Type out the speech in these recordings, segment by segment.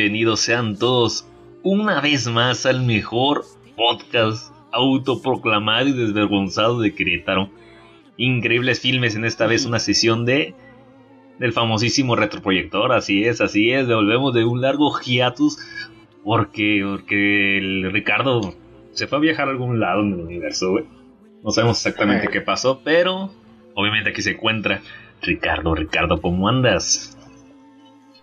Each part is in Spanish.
Bienvenidos sean todos una vez más al mejor podcast autoproclamado y desvergonzado de Querétaro. Increíbles filmes en esta vez una sesión de del famosísimo retroproyector, así es, así es, volvemos de un largo hiatus porque porque el Ricardo se fue a viajar a algún lado en el universo, güey. No sabemos exactamente qué pasó, pero obviamente aquí se encuentra Ricardo, Ricardo, ¿cómo andas?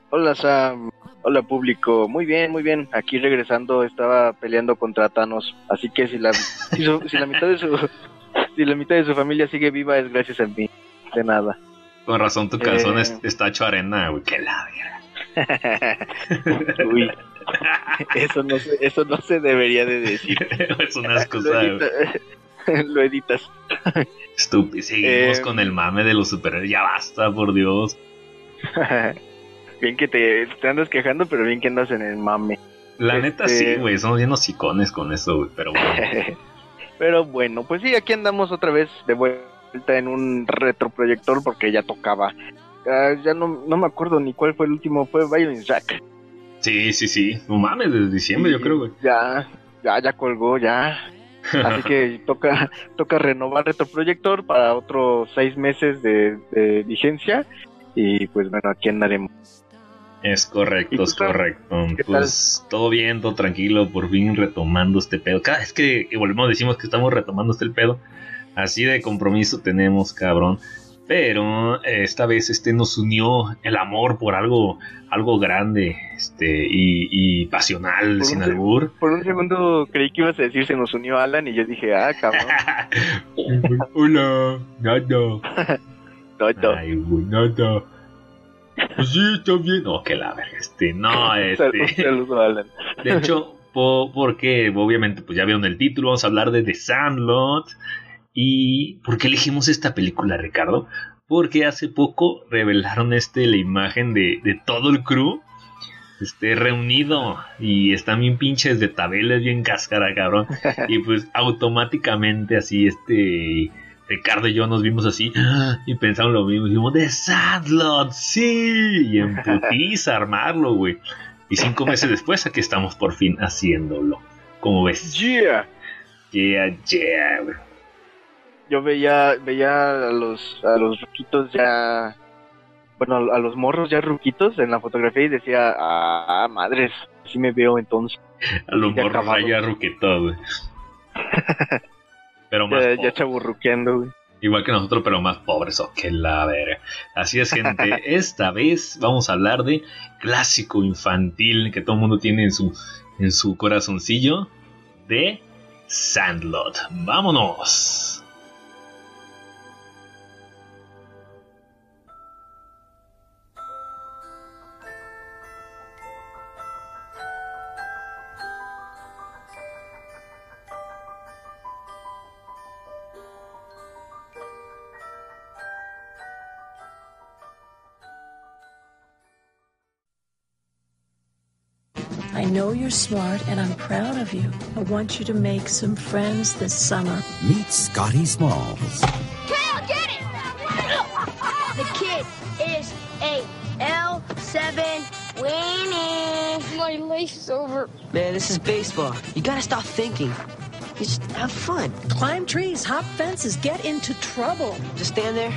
Hola Sam, hola público, muy bien, muy bien. Aquí regresando estaba peleando contra Thanos, así que si la si, su- si la mitad de su si la mitad de su familia sigue viva es gracias a mí. De nada. Con razón tu calzón Eh. es- está hecho arena, güey, que la. Uy, eso no se, eso no se debería de decir. es una Lo, excusa edita- lo editas. estúpida. Seguimos Eh, con el mame de los superhéroes. Ya basta, por Dios. Bien que te, te andas quejando, pero bien que andas en el mame. La Este- neta sí, güey. Somos bien hocicones con eso, güey. Pero bueno. Pero bueno, pues sí, aquí andamos otra vez de vuelta en un retroproyector porque ya tocaba. Ah, ya no, no me acuerdo ni cuál fue el último, fue Violin Jack. Sí, sí, sí. No mames, desde diciembre, yo creo, güey. Ya, ya, ya colgó, ya. Así que toca, toca renovar retroproyector para otros seis meses de, de vigencia. Y pues bueno, aquí andaremos. Es correcto, ¿Y tú, es correcto. ¿Qué Pues todo bien, todo tranquilo. Por fin retomando este pedo. Cada vez que, volvemos decimos que estamos retomando este pedo. Así de compromiso tenemos, cabrón. Pero esta vez este nos unió el amor por algo, algo grande, este, y, y pasional, Por sin albur. Por un segundo creí que ibas a decir se nos unió Alan y yo dije, ah, cabrón. Hola, nada. No. Ay, nada. Pues sí, está bien. No, que la verga, este, no, este. De hecho, po- porque obviamente pues ya vieron el título, vamos a hablar de The Sandlot. ¿Y por qué elegimos esta película, Ricardo? Porque hace poco revelaron este la imagen de, de todo el crew este, reunido y están bien pinches de tabeles, bien cáscara, cabrón. Y pues automáticamente así este Ricardo y yo nos vimos así y pensamos lo mismo. Dijimos, The Sandlot, sí. Y en putiza armarlo, güey. Y cinco meses después aquí estamos por fin haciéndolo. Como ves? Yeah. Yeah, yeah, güey. yo veía veía a los a los ruquitos ya bueno a los morros ya ruquitos en la fotografía y decía ah madres así me veo entonces A lo Ya mejor acabado. raya ruquetó, güey. Pero más ya, chaburruqueando güey Igual que nosotros, pero más pobres. Oh, que la verga. Así es, gente. Esta vez vamos a hablar de clásico infantil que todo el mundo tiene en su, en su corazoncillo. De Sandlot. ¡Vámonos! You're smart and I'm proud of you. I want you to make some friends this summer. Meet Scotty Smalls. Kale, get it! The kid is a L7 winning. My lace is over. Man, this is baseball. You gotta stop thinking. You just have fun. Climb trees, hop fences, get into trouble. Just stand there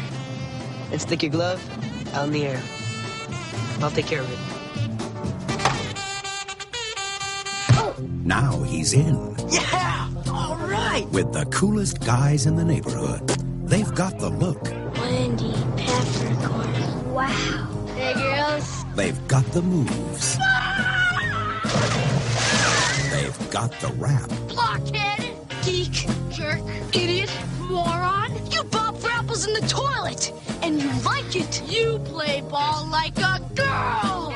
and stick your glove out in the air. I'll take care of it. Now he's in Yeah! All right! with the coolest guys in the neighborhood. They've got the look, Wendy Peppercorn. Wow. Hey, girls. they've got the moves. They've got the rap. Blockhead. Geek. Jerk. Idiot. Moron. You bob for apples in the toilet. And you like it. You play ball like a girl.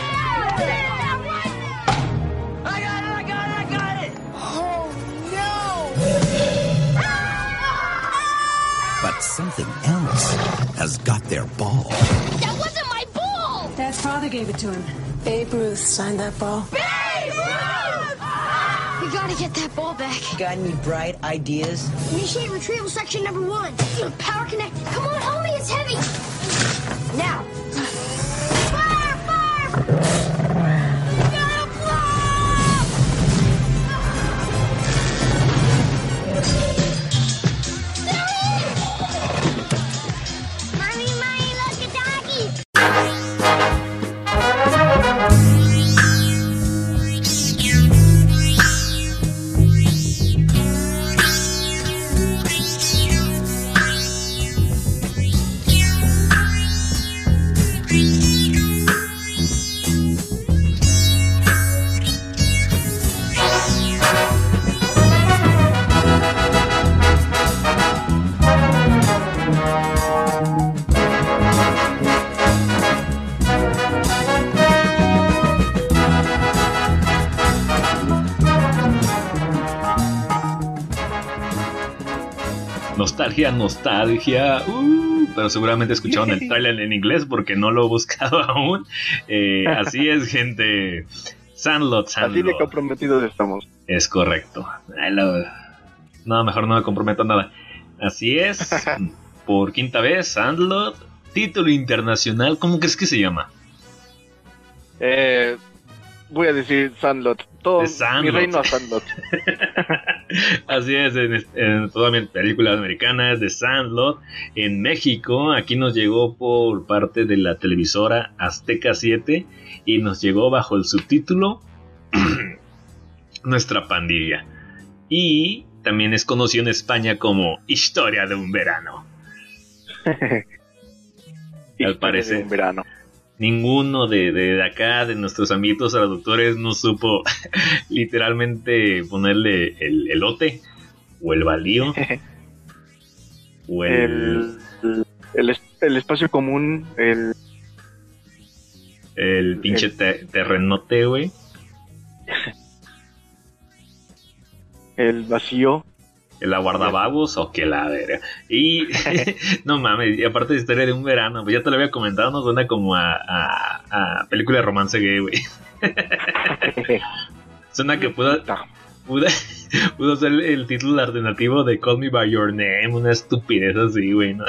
Something else has got their ball. That wasn't my ball! Dad's father gave it to him. Babe Ruth signed that ball. Babe Ruth! We gotta get that ball back. Got any bright ideas? Initiate retrieval section number one. Power connect. Come on, homie, Nostalgia, nostalgia. Uh, pero seguramente escucharon el trailer en inglés porque no lo he buscado aún. Eh, así es, gente. Sandlot, Así de Sandlot. comprometidos estamos. Es correcto. No, mejor no me comprometo a nada. Así es. Por quinta vez, Sandlot. Título internacional. ¿Cómo crees que se llama? Eh, voy a decir Sandlot. Todo, De Sandlot. Mi reino a Sandlot. Así es, en, en todas mis películas americanas de Sandlot. En México, aquí nos llegó por parte de la televisora Azteca 7 y nos llegó bajo el subtítulo Nuestra pandilla. Y también es conocido en España como Historia de un verano. Historia parecer. de un verano. Ninguno de, de acá, de nuestros amiguitos traductores, no supo literalmente ponerle el elote o el baldío o el, El, el, es- el espacio común, el, el pinche te- terrenote, güey. el vacío. El aguardabagos o que la verga. Y no mames, y aparte de historia de un verano, pues ya te lo había comentado, no suena como a, a, a película de romance gay, güey. Suena que pudo, pudo, pudo ser el título alternativo de Call Me By Your Name, una estupidez así, güey, ¿no?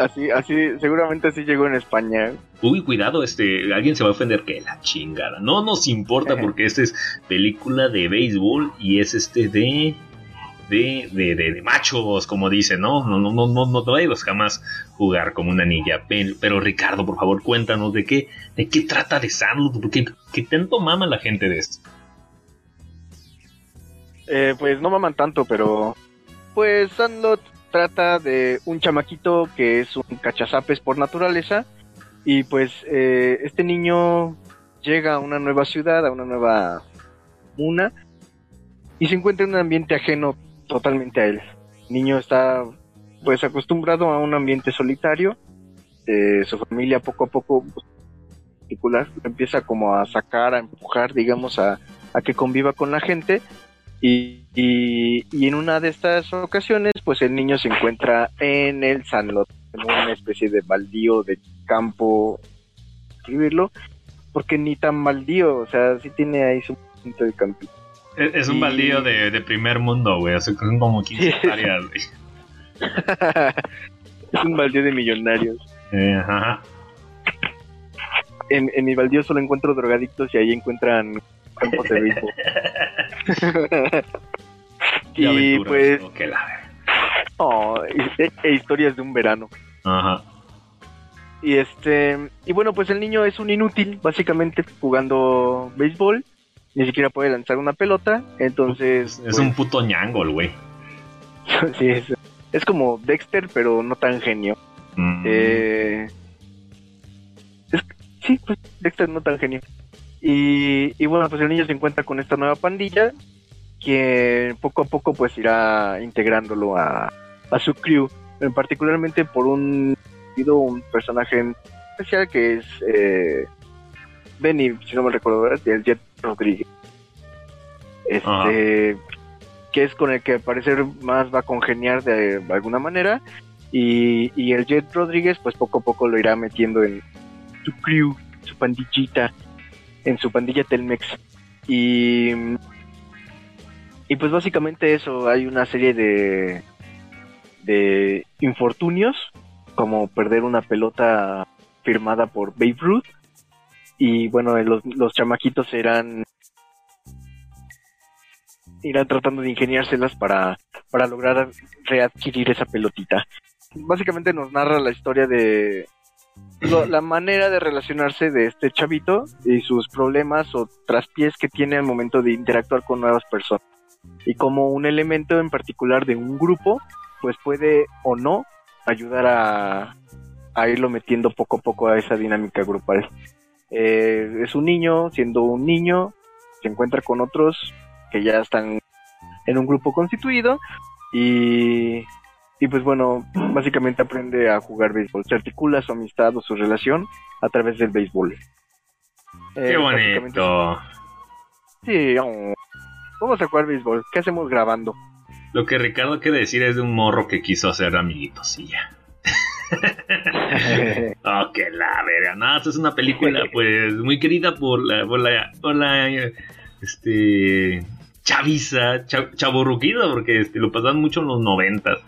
Así, así, seguramente así llegó en España. Uy, cuidado, este, alguien se va a ofender que la chingada. No nos importa porque esta es película de béisbol y es este de de, de, de, de machos, como dice, ¿no? No, no, no, no, no vayas jamás jugar como una niña. Pero, pero, Ricardo, por favor, cuéntanos de qué, de qué trata de Sandlot, porque qué tanto mama la gente de esto. Eh, pues no maman tanto, pero pues Sandlot trata de un chamaquito que es un cachazapes por naturaleza y pues eh, este niño llega a una nueva ciudad, a una nueva una y se encuentra en un ambiente ajeno totalmente a él. El niño está pues acostumbrado a un ambiente solitario, eh, su familia poco a poco pues, particular empieza como a sacar, a empujar, digamos, a, a que conviva con la gente y, y, en una de estas ocasiones, pues el niño se encuentra en el Sandlot, en una especie de baldío de campo, escribirlo, porque ni tan baldío, o sea, sí tiene ahí su punto de campo. Es, es un baldío de, de primer mundo, güey. Así que son como 15 Sí. hectáreas, güey. es un baldío de millonarios. Eh, ajá. En, en mi baldío solo encuentro drogadictos y ahí encuentran campos de béisbol. Y pues. Que la oh, e- e historias de un verano. Ajá. Y este, y bueno, pues el niño es un inútil, básicamente jugando béisbol, ni siquiera puede lanzar una pelota, entonces Es un puto ñango, el güey. pues, sí, es, es como Dexter, pero no tan genio. Mm. Eh, es- sí, pues Dexter no tan genio. Y, y bueno, pues el niño se encuentra con esta nueva pandilla que poco a poco pues irá integrándolo a, a su crew, particularmente por un un personaje especial que es eh, Benny, si no me recuerdo. El Jet Rodríguez. Este, que es con el que al parecer más va a congeniar de alguna manera. Y, y el Jet Rodríguez, pues poco a poco lo irá metiendo en su crew, su pandillita, en su pandilla Telmex. Y, y pues básicamente eso, hay una serie de, de infortunios, como perder una pelota firmada por Babe Ruth. Y bueno, los, los chamaquitos eran irán tratando de ingeniárselas para, para lograr readquirir esa pelotita. Básicamente nos narra la historia de lo- la manera de relacionarse de este chavito y sus problemas o traspiés que tiene al momento de interactuar con nuevas personas. Y como un elemento en particular de un grupo, pues puede o no ayudar a, a irlo metiendo poco a poco a esa dinámica grupal. Eh, es un niño, siendo un niño, se encuentra con otros que ya están en un grupo constituido y, y pues bueno, básicamente aprende a jugar béisbol, se articula su amistad o su relación a través del béisbol. Qué Eh, bonito. Sí, oh, vamos a jugar béisbol, ¿qué hacemos grabando? Lo que Ricardo quiere decir es de un morro que quiso hacer amiguitos y ya. Oh, que la verga. Nada, esto es una película, pues, muy querida por la, por la, por la, este, chaviza, cha- chavorruquida, porque este, lo pasaban mucho en los noventas,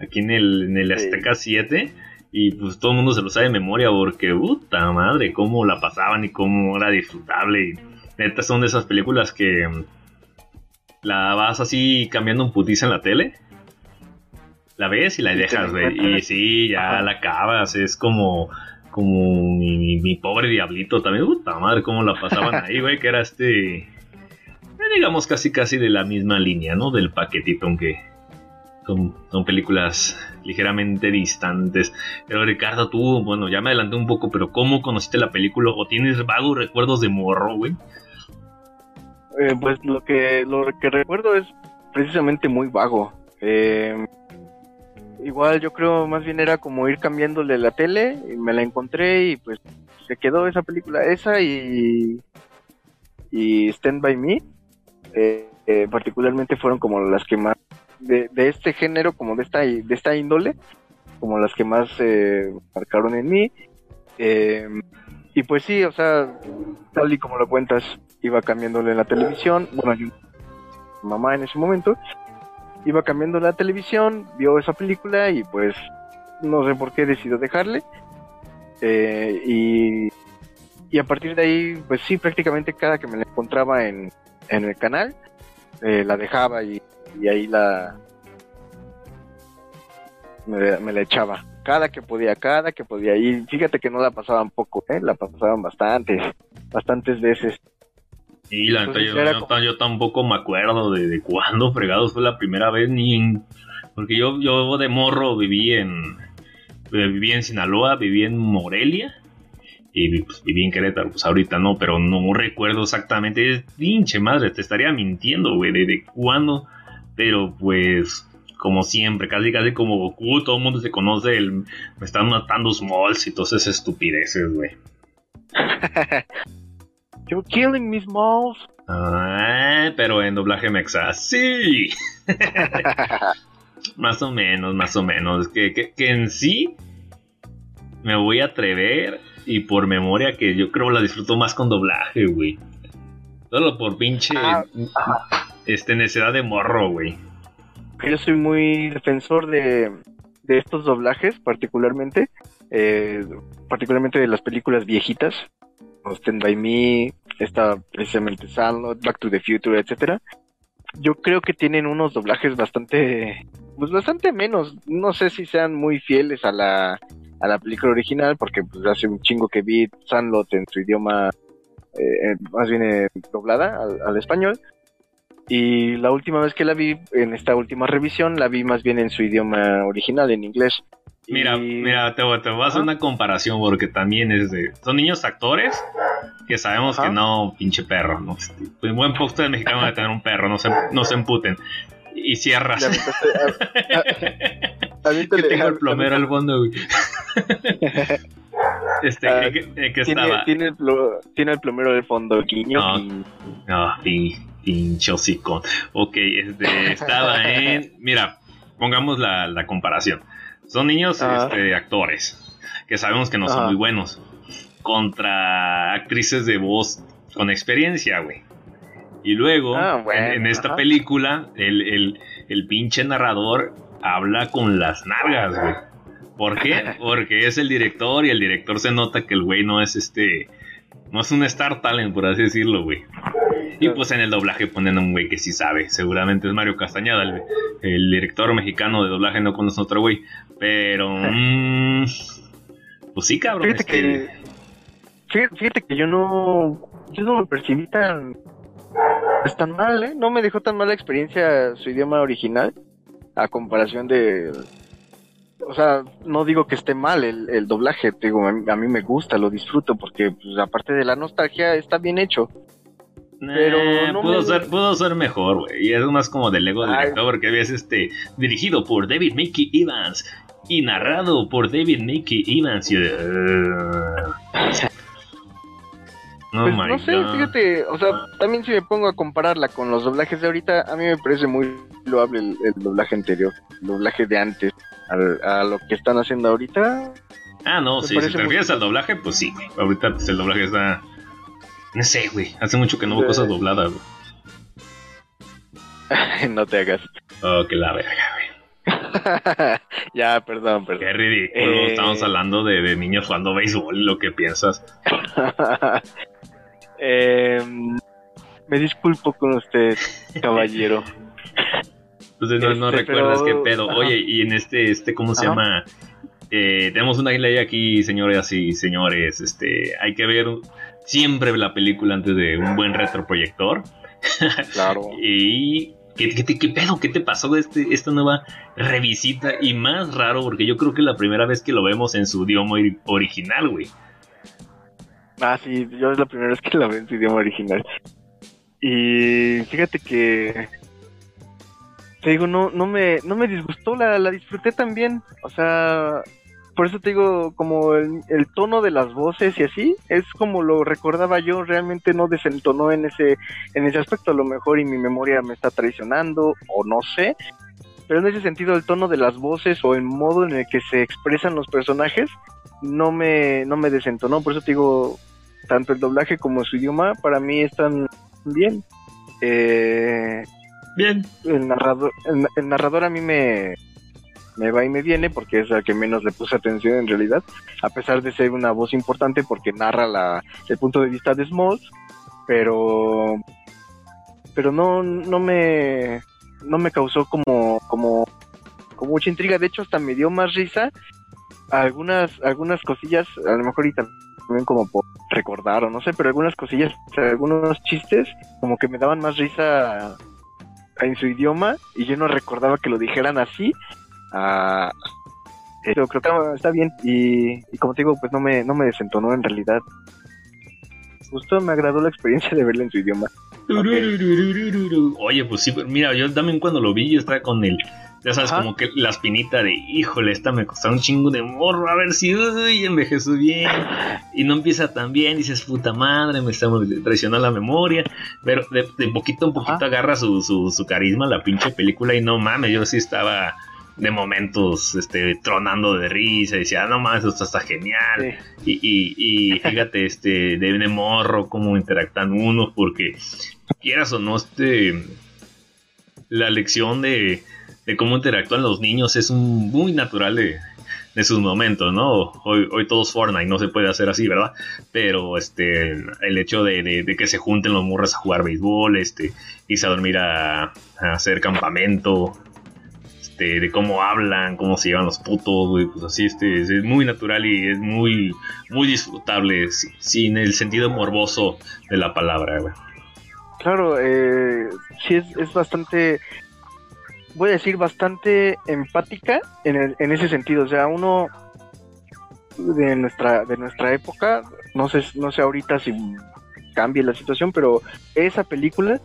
aquí en el, en el Sí. Azteca 7, y pues todo el mundo se lo sabe de memoria, porque, puta madre, cómo la pasaban y cómo era disfrutable, y neta son de esas películas que mm, la vas así cambiando un putiza en la tele, la ves y la dejas, güey. Y sí, ya Ajá. la acabas. Es como, como mi, mi pobre diablito también. Puta madre, cómo la pasaban ahí, güey. Que era este. eh, Digamos casi, casi de la misma línea, ¿no? Del paquetito, aunque son, son películas ligeramente distantes. Pero Ricardo, tú, bueno, ya me adelanté un poco, pero ¿cómo conociste la película? ¿O tienes vagos recuerdos de morro, güey? Eh, pues lo que lo que recuerdo es precisamente muy vago. Eh, igual yo creo más bien era como ir cambiándole la tele y me la encontré y pues se quedó esa película esa y y Stand by Me eh, eh, particularmente fueron como las que más de, de este género como de esta de esta índole como las que más eh, marcaron en mí Eh, y pues sí o sea tal y como lo cuentas iba cambiándole la televisión bueno yo mamá en ese momento iba cambiando la televisión vio esa película y pues no sé por qué decidió dejarle. Eh, y y a partir de ahí pues sí prácticamente cada que me la encontraba en, en el canal eh, la dejaba y, y ahí la me, me la echaba. Cada que podía cada que podía. Y fíjate que no la pasaban poco ¿eh? la pasaban bastantes bastantes veces Y la neta, Entonces yo, era yo como- ta- yo tampoco me acuerdo de, de cuándo fregados fue la primera vez, ni en- Porque yo, yo de morro viví en. eh, Viví en Sinaloa, viví en Morelia. Y pues, viví en Querétaro, pues ahorita no, pero no recuerdo exactamente. Es pinche madre, te estaría mintiendo, güey, de, de cuándo. Pero pues, como siempre, casi casi como Goku, todo el mundo se conoce el. Me están matando Smalls y todas esas estupideces, güey. You're killing me, Smalls. Ah, pero en doblaje mexa, sí. más o menos, más o menos. Que, que, que en sí me voy a atrever y por memoria que yo creo la disfruto más con doblaje, güey. Solo por pinche Ah, este necedad de morro, güey. Yo soy muy defensor de, de estos doblajes, particularmente, eh, particularmente de las películas viejitas, Stand By Me, esta precisamente Sandlot, Back to the Future, etcétera. Yo creo que tienen unos doblajes bastante, pues bastante menos. No sé si sean muy fieles a la, a la película original, porque pues hace un chingo que vi Sandlot en su idioma, eh, más bien eh, doblada al- al español. Y la última vez que la vi, en esta última revisión, la vi más bien en su idioma original, en inglés. Mira, Y- mira, te, voy- te voy a hacer una comparación porque también es de. Son niños actores que sabemos Ajá. que no, pinche perro. ¿no? Este, Pues buen post de mexicano de tener un perro, no se, no se emputen. Y cierras. Que tengo el plomero al fondo, güey. este, Ah, ¿qué, qué- qué Tiene, estaba? tiene, el plo- tiene el plomero de fondo, guiño. No. y- No, y Pinche hocicón. Ok, este, estaba en. Mira, pongamos la, la comparación. Son niños este, actores que sabemos que no son muy buenos contra actrices de voz con experiencia, güey. Y luego, Ah, bueno, en, en esta ajá. película, el, el, el pinche narrador habla con las nalgas, güey. ¿Por qué? Porque es el director y el director se nota que el güey no es este. No es un star talent, por así decirlo, güey. Y pues en el doblaje ponen a un güey que sí sabe. Seguramente es Mario Castañeda, el, el director mexicano de doblaje, no conoce a otro güey. Pero. mm, pues sí, cabrón. Fíjate este, que, fíjate, que yo no, yo no me percibí tan, pues, tan mal, ¿eh? No me dejó tan mala experiencia su idioma original a comparación de, o sea, no digo que esté mal el, el doblaje, digo, a mí, me gusta, lo disfruto porque, pues, aparte de la nostalgia, está bien hecho. pero eh, no pudo, me- ser, pudo ser mejor, güey. Y es más como del ego director, porque ves este. Dirigido por David Mickey Evans. Y narrado por David Mickey Evans. Y yo Oh Pues no sé, God. fíjate, o sea, también si me pongo a compararla con los doblajes de ahorita, a mí me parece muy loable el, el doblaje anterior, el doblaje de antes, al- a lo que están haciendo ahorita. Ah, no, sí, si te muy- refieres al doblaje, pues sí, güey. Ahorita pues, el doblaje está. No sé, güey. Hace mucho que no veo Sí. cosas dobladas, güey. no te hagas. Oh, que la verga, güey. ya, perdón, perdón. Qué ridículo. Eh. Estamos hablando de, de niños jugando béisbol lo que piensas. Em, me disculpo con usted, caballero. Entonces no, no Este, recuerdas pero- qué pedo. ajá. Oye, y en este, este, ¿cómo se Ajá. llama? Eh, tenemos una ley aquí, señores y señores. Este, hay que ver siempre la película antes de un buen retroproyector. Claro. Y ¿qué, qué, te- qué pedo? ¿Qué te pasó de este, esta nueva revisita? Y más raro, porque yo creo que es la primera vez que lo vemos en su idioma ori- original, güey. Ah, sí, yo es la primera vez que la veo en su idioma original. Y fíjate que te digo, no, no me, no me disgustó, la, la disfruté también. O sea, por eso te digo, como el, el tono de las voces y así, es como lo recordaba yo, realmente no desentonó en ese, en ese aspecto, a lo mejor y mi memoria me está traicionando, o no sé. Pero en ese sentido, el tono de las voces o el modo en el que se expresan los personajes no me, no me desentonó. Por eso te digo, tanto el doblaje como su idioma para mí están bien. Eh, Bien. el narrador, el, el narrador a mí me, me va y me viene porque es al que menos le puse atención en realidad, a pesar de ser una voz importante porque narra la, el punto de vista de Smalls, pero pero no, no me no me causó como, como, como mucha intriga, de hecho hasta me dio más risa algunas, algunas cosillas, a lo mejor y también como por recordar o no sé, pero algunas cosillas, algunos chistes como que me daban más risa en su idioma y yo no recordaba que lo dijeran así. Ah, pero creo que está bien y, y como te digo, pues no me, no me desentonó en realidad. Justo me agradó la experiencia de verla en su idioma. Oye, pues sí, pero mira, yo también cuando lo vi, yo estaba con el. Ya sabes, Ajá. como que la espinita de, híjole, esta me costó un chingo de morro, a ver si uy, envejeció bien. Y no empieza tan bien, dices, puta madre, me está traicionando la memoria. Pero de, de poquito en poquito Ajá. agarra su, su, su carisma la pinche película y no mames, yo sí estaba de momentos este, tronando de risa y decía, "Ah, no mames, esto está genial. Sí. Y, y, y fíjate, este, de, de morro, cómo interactúan unos, porque quieras o no, este, la lección de, cómo interactúan los niños es un, muy natural de, de sus momentos, ¿no? Hoy, hoy todos Fortnite, no se puede hacer así, ¿verdad? Pero este, el hecho de, que se junten los morros a jugar béisbol, este, irse a dormir a, hacer campamento, este, de cómo hablan, cómo se llevan los putos, güey, pues así, este, es, muy natural y es muy, muy disfrutable, si- sin el sentido morboso de la palabra, güey. Claro, eh, sí es, es bastante, voy a decir, bastante empática en, el- en ese sentido. O sea, uno de nuestra, de nuestra época, no sé, no sé ahorita si cambie la situación, pero esa película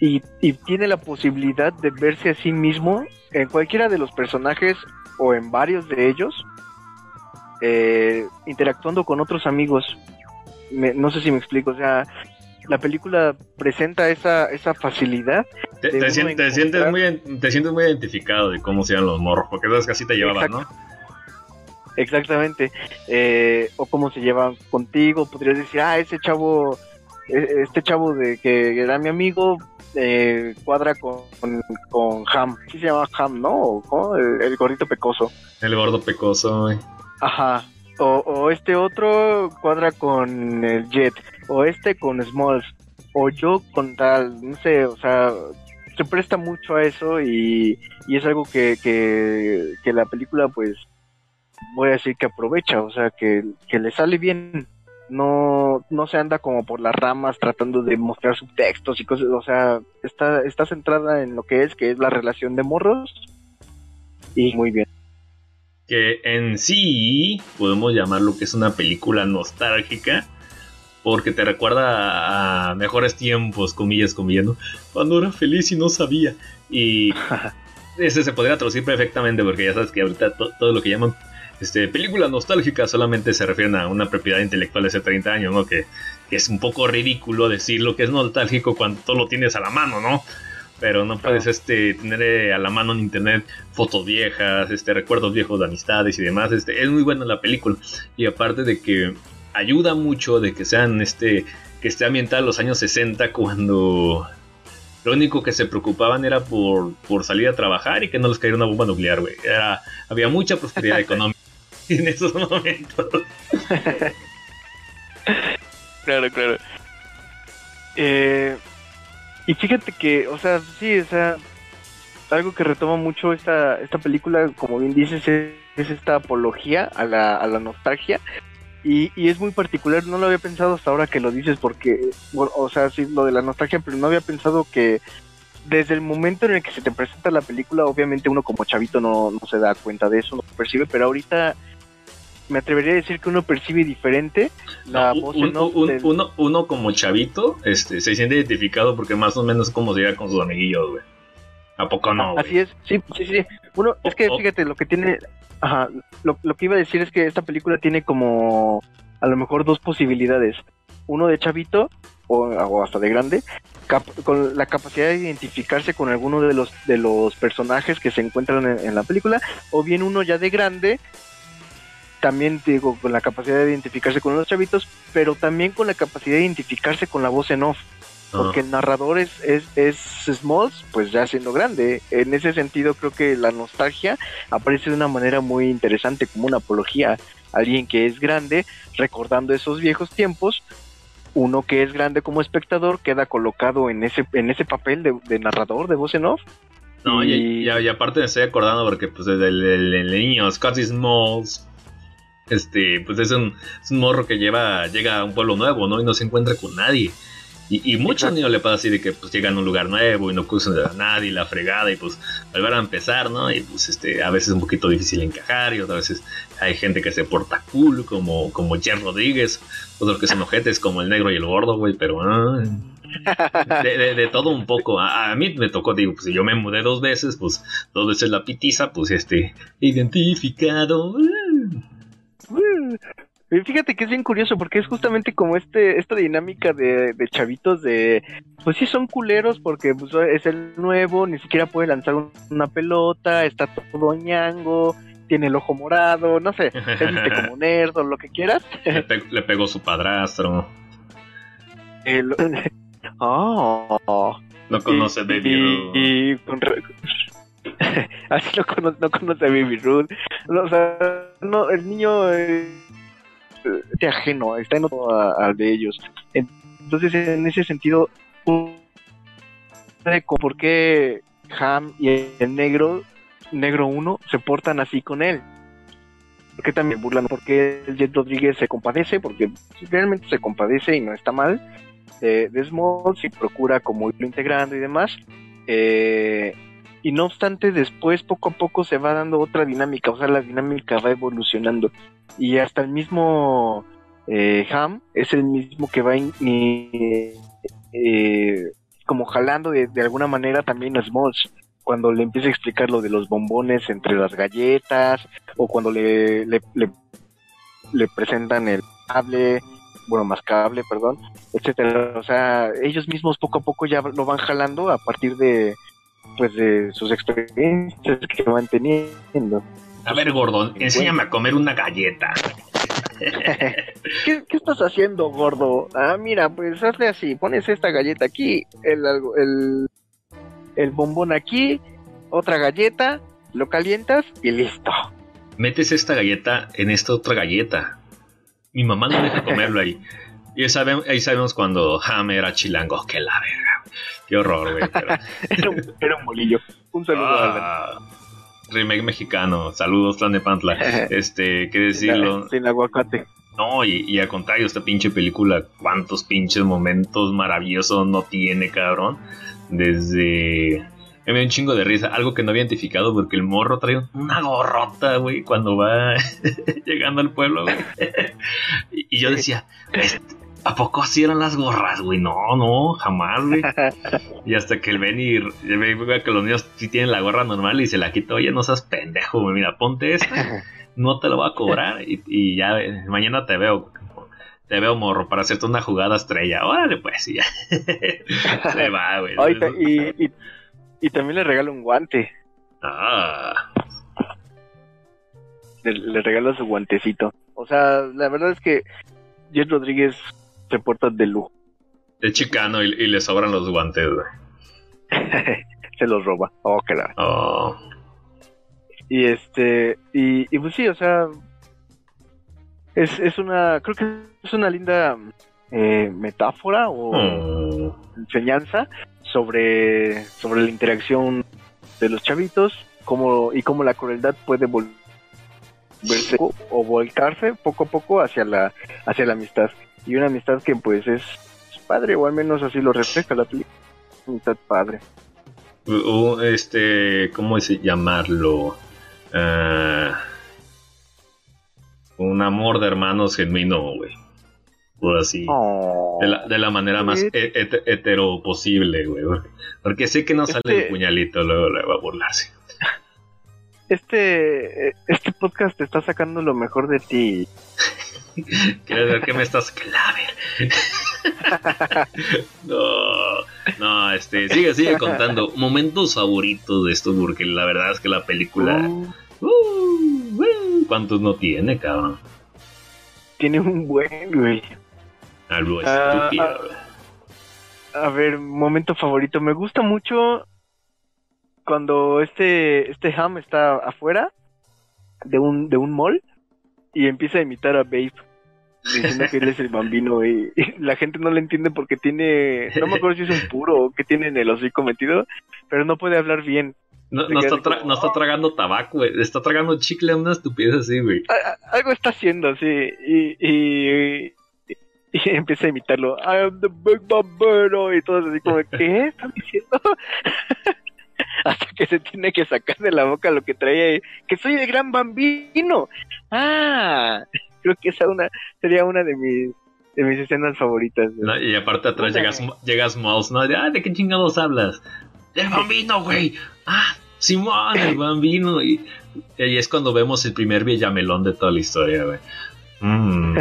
y, y tiene la posibilidad de verse a sí mismo en cualquiera de los personajes o en varios de ellos, eh, interactuando con otros amigos. Me- no sé si me explico, o sea, la película presenta esa, esa facilidad. Te, te te sientes muy, te sientes muy identificado de cómo sean los morros, porque que así te llevaban, ¿no? Exactamente. Eh, o cómo se llevan contigo. Podrías decir, ah, ese chavo, e- este chavo de que era mi amigo, eh, cuadra con, con Ham. Sí se llama Ham, ¿no? El, el gordito pecoso. El gordo pecoso, güey. Ajá. O, o este otro cuadra con el Jet. O este con Smalls. O yo con tal. No sé, o sea, se presta mucho a eso y, y es algo que, que, que la película, pues, voy a decir que aprovecha. O sea, que, que le sale bien. No, no se anda como por las ramas tratando de mostrar subtextos y cosas. O sea, está, está centrada en lo que es, que es la relación de morros. Y muy bien. Que en sí podemos llamarlo que es una película nostálgica porque te recuerda a mejores tiempos, comillas, comillas, ¿no? Cuando era feliz y no sabía. Y ese se podría traducir perfectamente porque ya sabes que ahorita to- todo lo que llaman este, película nostálgica solamente se refieren a una propiedad intelectual de hace 30 años, ¿no? Que, que es un poco ridículo decir lo que es nostálgico cuando todo lo tienes a la mano, ¿no? Pero no puedes este, tener eh, a la mano en internet fotos viejas, este, recuerdos viejos de amistades y demás. Este, es muy buena la película. Y aparte de que ayuda mucho de que sean este. que esté ambientada en los años 60 cuando lo único que se preocupaban era por, por salir a trabajar y que no les cayera una bomba nuclear, güey. Era, había mucha prosperidad económica en esos momentos. Claro, claro. Eh, y fíjate que, o sea, sí, o sea, algo que retoma mucho esta, esta película, como bien dices, es, es esta apología a la, a la nostalgia. Y, es muy particular, no lo había pensado hasta ahora que lo dices, porque, o sea, sí, lo de la nostalgia, pero no había pensado que desde el momento en el que se te presenta la película, obviamente uno como chavito no, no se da cuenta de eso, no lo percibe, pero ahorita me atrevería a decir que uno percibe diferente la No, voz un- en off un- del- uno, uno como chavito este, se siente identificado porque más o menos es como se lleva con sus amiguillos, güey. ¿A poco no? güey? Así es, sí, sí, sí. Uno, es que fíjate, lo que tiene, ajá, lo, lo que iba a decir es que esta película tiene como a lo mejor dos posibilidades. Uno de chavito o, o hasta de grande, cap- con la capacidad de identificarse con alguno de los de los personajes que se encuentran en, en la película, o bien uno ya de grande, también digo, con la capacidad de identificarse con los chavitos, pero también con la capacidad de identificarse con la voz en off porque el narrador es, es, es Smalls, pues ya siendo grande. En ese sentido, creo que la nostalgia aparece de una manera muy interesante, como una apología. Alguien que es grande, recordando esos viejos tiempos, uno que es grande como espectador queda colocado en ese, en ese papel de, de narrador, de voz en off. No, y, Y- y- y aparte me estoy acordando porque pues desde el, el- el niño Scotty Smalls, este, pues es un, es un morro que lleva, llega a un pueblo nuevo, ¿no? Y no se encuentra con nadie. Y, y muchos niños le pasa así de que pues llegan a un lugar nuevo y no conocen a nadie, la fregada, y pues volver a empezar, ¿no? Y pues este, a veces es un poquito difícil encajar, y otras veces hay gente que se porta cool, como, como Jen Rodríguez, otros que son ojetes como el negro y el gordo, güey, pero ah, de, de- de todo un poco. A, a mí me tocó, digo, pues si yo me mudé dos veces, pues dos veces la pitiza, pues este, identificado. Fíjate que es bien curioso porque es justamente como este esta dinámica de, de chavitos de pues sí son culeros porque pues, es el nuevo, ni siquiera puede lanzar un- una pelota, está todo ñango, tiene el ojo morado, no sé, se viste como nerd o lo que quieras. Le, pe- le pegó su padrastro. El- Oh. No conoce Y- Baby Ruth. y así no conoce, no conoce a Baby Ruth. No, o sea, no, el niño eh, es ajeno, está en otro al de ellos. Entonces, en ese sentido, por qué Ham y el negro, negro 1, se portan así con él. ¿Por qué también burlan? Porque el Jet Rodríguez se compadece, porque realmente se compadece y no está mal de, de procura como irlo integrando y demás. Eh, y no obstante, después poco a poco se va dando otra dinámica, o sea, la dinámica va evolucionando. Y hasta el mismo eh, Ham es el mismo que va in- eh, como jalando de, alguna manera también a Smalls. Cuando le empieza a explicar lo de los bombones entre las galletas, o cuando le, le, le presentan el cable, bueno, más cable, perdón, etcétera. O sea, ellos mismos poco a poco ya lo van jalando a partir de, pues, de sus experiencias que van teniendo. A ver, gordo, enséñame a comer una galleta. ¿Qué, qué estás haciendo, gordo? Ah, mira, pues hazle así, pones esta galleta aquí, el, el, el bombón aquí, otra galleta, lo calientas y listo. Metes esta galleta en esta otra galleta. Mi mamá no deja comerlo ahí. Y ahí sabemos, ahí sabemos cuando Ham era chilango. ¡Qué la verga! ¡Qué horror, güey! pero- Era un, era un bolillo. Un saludo a. Ah, remake mexicano. Saludos, Plan de Pantla. Este, ¿qué decirlo? Sin aguacate. No, y, y al contrario, esta pinche película, cuántos pinches momentos maravillosos no tiene, cabrón. Desde. Me dio un chingo de risa, algo que no había identificado porque el morro trae una gorrota, güey, cuando va llegando al pueblo, güey. y, y yo decía, "Este, ¿a poco así eran las gorras, güey? No, no, jamás, güey. Y hasta que el Benny ve que los niños sí tienen la gorra normal y se la quita, oye, no seas pendejo, güey, mira, ponte esta no te lo voy a cobrar y, y ya eh, mañana te veo. Te veo morro para hacerte una jugada estrella. Órale, pues, y ya. Se va, güey. Ay, y, y, y también le regala un guante. Ah, Le, le regala su guantecito. O sea, la verdad es que Jet Rodríguez se porta de lujo. es chicano y, y le sobran los guantes, güey. se los roba. Oh, claro. Oh. Y este, y, y pues sí, o sea, es, es una, creo que es una linda eh, metáfora o Oh. enseñanza sobre, sobre la interacción de los chavitos cómo, y cómo la crueldad puede volverse o, o volcarse poco a poco hacia la, hacia la amistad. Y una amistad que pues es padre, o al menos así lo refleja la película. Amistad padre. Uh, este, ¿cómo es llamarlo? Ah, un amor de hermanos genuino, güey. Por así. Oh. De la, de la manera más hetero posible, güey. porque- Porque sé que no sale Este- el puñalito, luego le va a burlarse. Este, eh, este podcast te está sacando lo mejor de ti. ¿Quieres ver que me estás clave? no, no, este, sigue, sigue contando momentos favoritos de esto, porque la verdad es que la película. Uh, uh, uh, ¿Cuántos no tiene, cabrón? tiene un buen, güey. Algo Ah, estúpido. ah. güey. A ver, momento favorito. Me gusta mucho cuando este, este Ham está afuera de un, de un mall y empieza a imitar a Babe. Diciendo que él es el bambino y, y la gente no le entiende porque tiene, no me acuerdo si es un puro o que tiene en el hocico metido, pero no puede hablar bien. No, está así tra- como, no está tragando tabaco, güey. Está tragando chicle, una estupidez así, güey. Algo está haciendo, sí, y, y, y empieza a imitarlo. I am the big bambino y todo así como, ¿qué está diciendo? Hasta que se tiene que sacar de la boca lo que traía, que soy el gran bambino. Ah, creo que esa una sería una de mis de mis escenas favoritas. No, y aparte atrás Puta, llegas, llegas Mouse, ¿no? De, ah, ¿de qué chingados hablas? Del bambino, güey. Ah, Simón, el bambino. Y, y ahí es cuando vemos el primer villamelón de toda la historia, güey. Mm.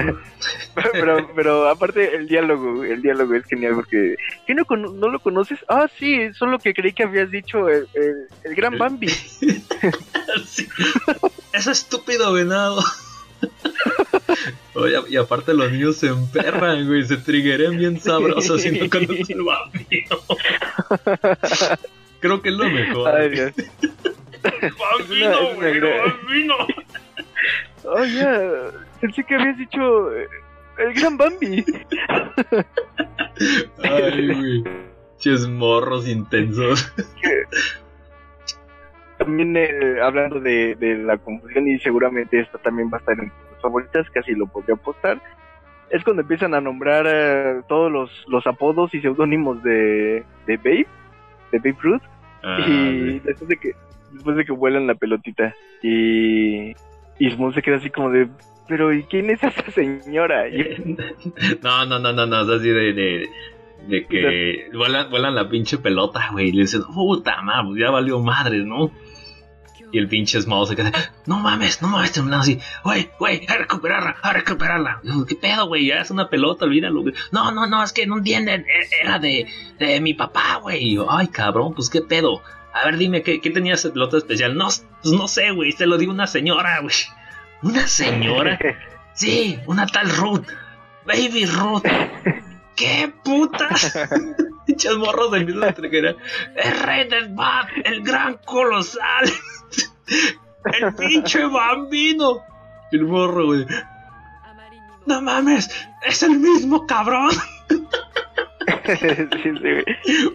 pero, pero aparte el diálogo, el diálogo es genial porque ¿qué no, no lo conoces? Ah, sí, solo que creí que habías dicho el, el- el gran Bambi. Sí. Ese estúpido venado. Oye, y aparte los niños se emperran, güey, se triggeran bien sabrosos si no conocen el bambino. Creo que es lo mejor. Ay, Dios. bambino, Es una- es una güey, gran- bambino. Oh, ya, pensé que habías dicho eh, el gran Bambi. Ay, güey. Ches morros intensos. También eh, hablando de, de la confusión y seguramente esta también va a estar en tus favoritas, casi lo podría apostar. Es cuando empiezan a nombrar eh, todos los, los apodos y seudónimos de, de Babe, de Babe Ruth. Ah, y después de que después de que vuelan la pelotita y y Small se queda así como de pero y quién es esa señora No, no, no, no, no, es así de, de, de que vuelan, vuelan la pinche pelota, güey, y le dicen, puta madre, pues ya valió madre, ¿no? Y el pinche Small se queda, no mames, no mames, temblando así, güey, güey, a recuperarla, a recuperarla. ¿Qué pedo, güey? Ya es una pelota, olvídalo. No, no, no, es que no entienden, e- era de, de mi papá, güey. Ay, cabrón, pues qué pedo. A ver, dime, ¿qué, qué tenía esa pelota especial? No, pues no sé, güey, se lo dio una señora, güey. ¿Una señora? Sí, una tal Ruth. Baby Ruth. ¿Qué puta? Pinches morros del mismo entreguera. El rey del bat, el gran colosal. El pinche bambino. El morro, güey. No mames, es el mismo cabrón. Güey.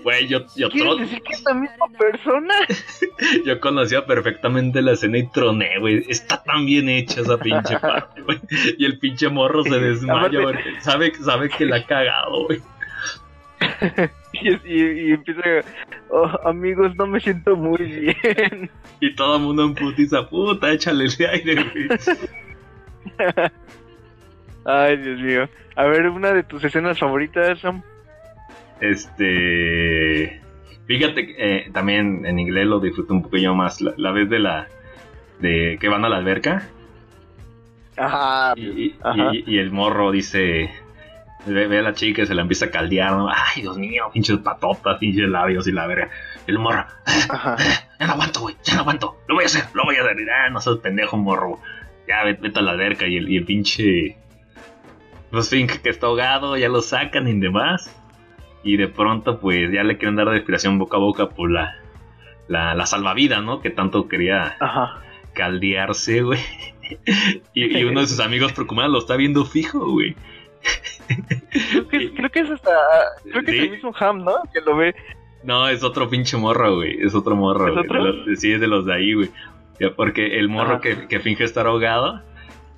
Güey, yo, yo, ¿Quieres decir que es la misma persona? yo conocía perfectamente la escena y troné, güey. Está tan bien hecha esa pinche parte, güey. Y el pinche morro se desmaya, porque sabe, sabe que la ha cagado, güey. Y, y- y empieza, oh, amigos, no me siento muy bien. Y todo el mundo en putiza, puta, échale el aire, güey. Ay, Dios mío. A ver, una de tus escenas favoritas, Sam. Este. Fíjate, que, eh, también en inglés lo disfruto un poquillo más. La, la vez de la. de que van a la alberca Ajá. y, y- Ajá. y- y el morro dice. Ve, ve a la chica y se la empieza a caldear, ¿no? Ay, Dios mío, pinches patotas, pinches labios y la verga. El morro, Ajá. ya no aguanto, güey, ya no aguanto. Lo voy a hacer, lo voy a hacer. Ah, no seas pendejo, morro. Ya, vete, a la alberca y el, y el pinche. Pues finge que está ahogado, ya lo sacan y demás. Y de pronto, pues ya le quieren dar respiración boca a boca por la, la, la salvavidas, ¿no? Que tanto quería Ajá. caldearse, güey. Y, y uno de sus amigos preocupados lo está viendo fijo, güey. Creo que, creo que es hasta. Creo que es el mismo Ham, ¿no? Que lo ve. No, es otro pinche morro, güey. Es otro morro, ¿Es güey. otro? De los- sí, es de los de ahí, güey. Porque el morro que, que finge estar ahogado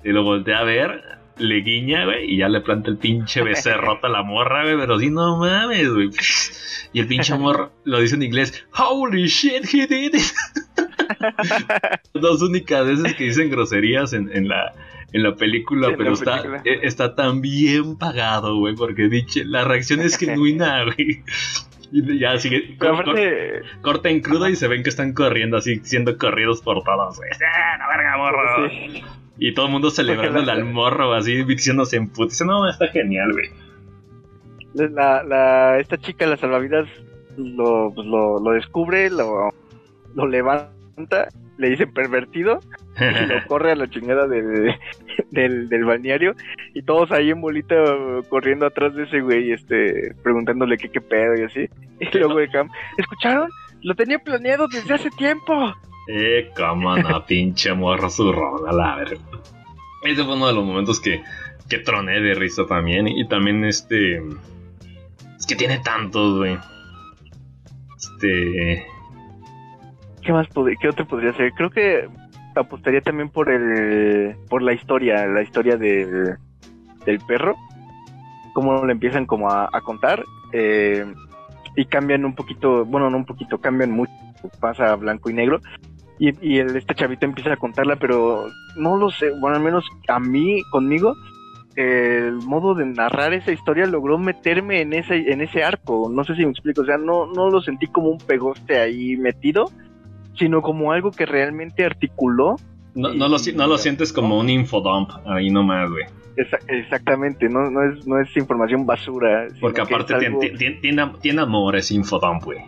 y lo voltea a ver, le guiña, güey, y ya le planta el pinche becerrota a la morra, güey. Pero sí, no mames, güey. Y el pinche morro lo dice en inglés: Holy shit, he did it. Dos únicas veces que dicen groserías en, en la. En la película, la pero está, película. eh, está tan bien pagado, güey, porque dice, la reacción es genuina, güey. Ya sigue. Cor- aparte. corta en crudo y se ven que están corriendo así, siendo corridos por todos. güey. ¡Ah, la verga, morro! sí. Y todo el mundo celebrándole la- al morro, así diciéndose en puto. Dice, no, está genial, güey. La, la, esta chica, la salvavidas, lo, pues, lo, lo descubre, lo, lo levanta, le dice pervertido y lo corre a la chingada del, del, del balneario y todos ahí en bolita corriendo atrás de ese güey, este, preguntándole qué, qué pedo y así. Y luego de Cam, ¿escucharon? Lo tenía planeado desde hace tiempo. Eh, cómo no, pinche morro zurrón, a la verga. Ese fue uno de los momentos que, que troné de risa también. Y también este. Es que tiene tantos, güey. Este. ¿Qué más qué otro podría ser? Creo que apostaría también por el por la historia, la historia del, del perro. Cómo le empiezan como a, a contar. eh, y cambian un poquito, bueno, no un poquito, cambian mucho. Pasa a blanco y negro. Y, y el, este chavito empieza a contarla, pero no lo sé, bueno, al menos a mí, conmigo, el modo de narrar esa historia logró meterme en ese, en ese arco. No sé si me explico, o sea, no, no lo sentí como un pegoste ahí metido, sino como algo que realmente articuló. No, no, lo, si- no lo sientes como un infodump ahí nomás, güey. Esa- exactamente, no, no, es, no es información basura. Porque que aparte tiene, algo- tiene, tiene, tiene amor ese infodump, güey.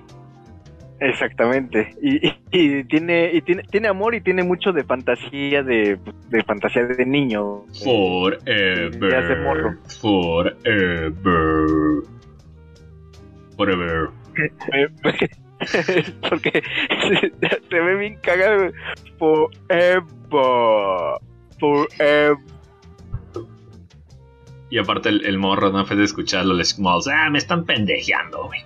Exactamente. Y, y- y tiene, y tiene, tiene amor y tiene mucho de fantasía de, de fantasía de niño. Forever. Forever. Forever. Porque se, se ve bien cagado. Forever. Forever. Y aparte el, el morro, no fue de escucharlo, les Smalls. Ah, me están pendejeando, güey.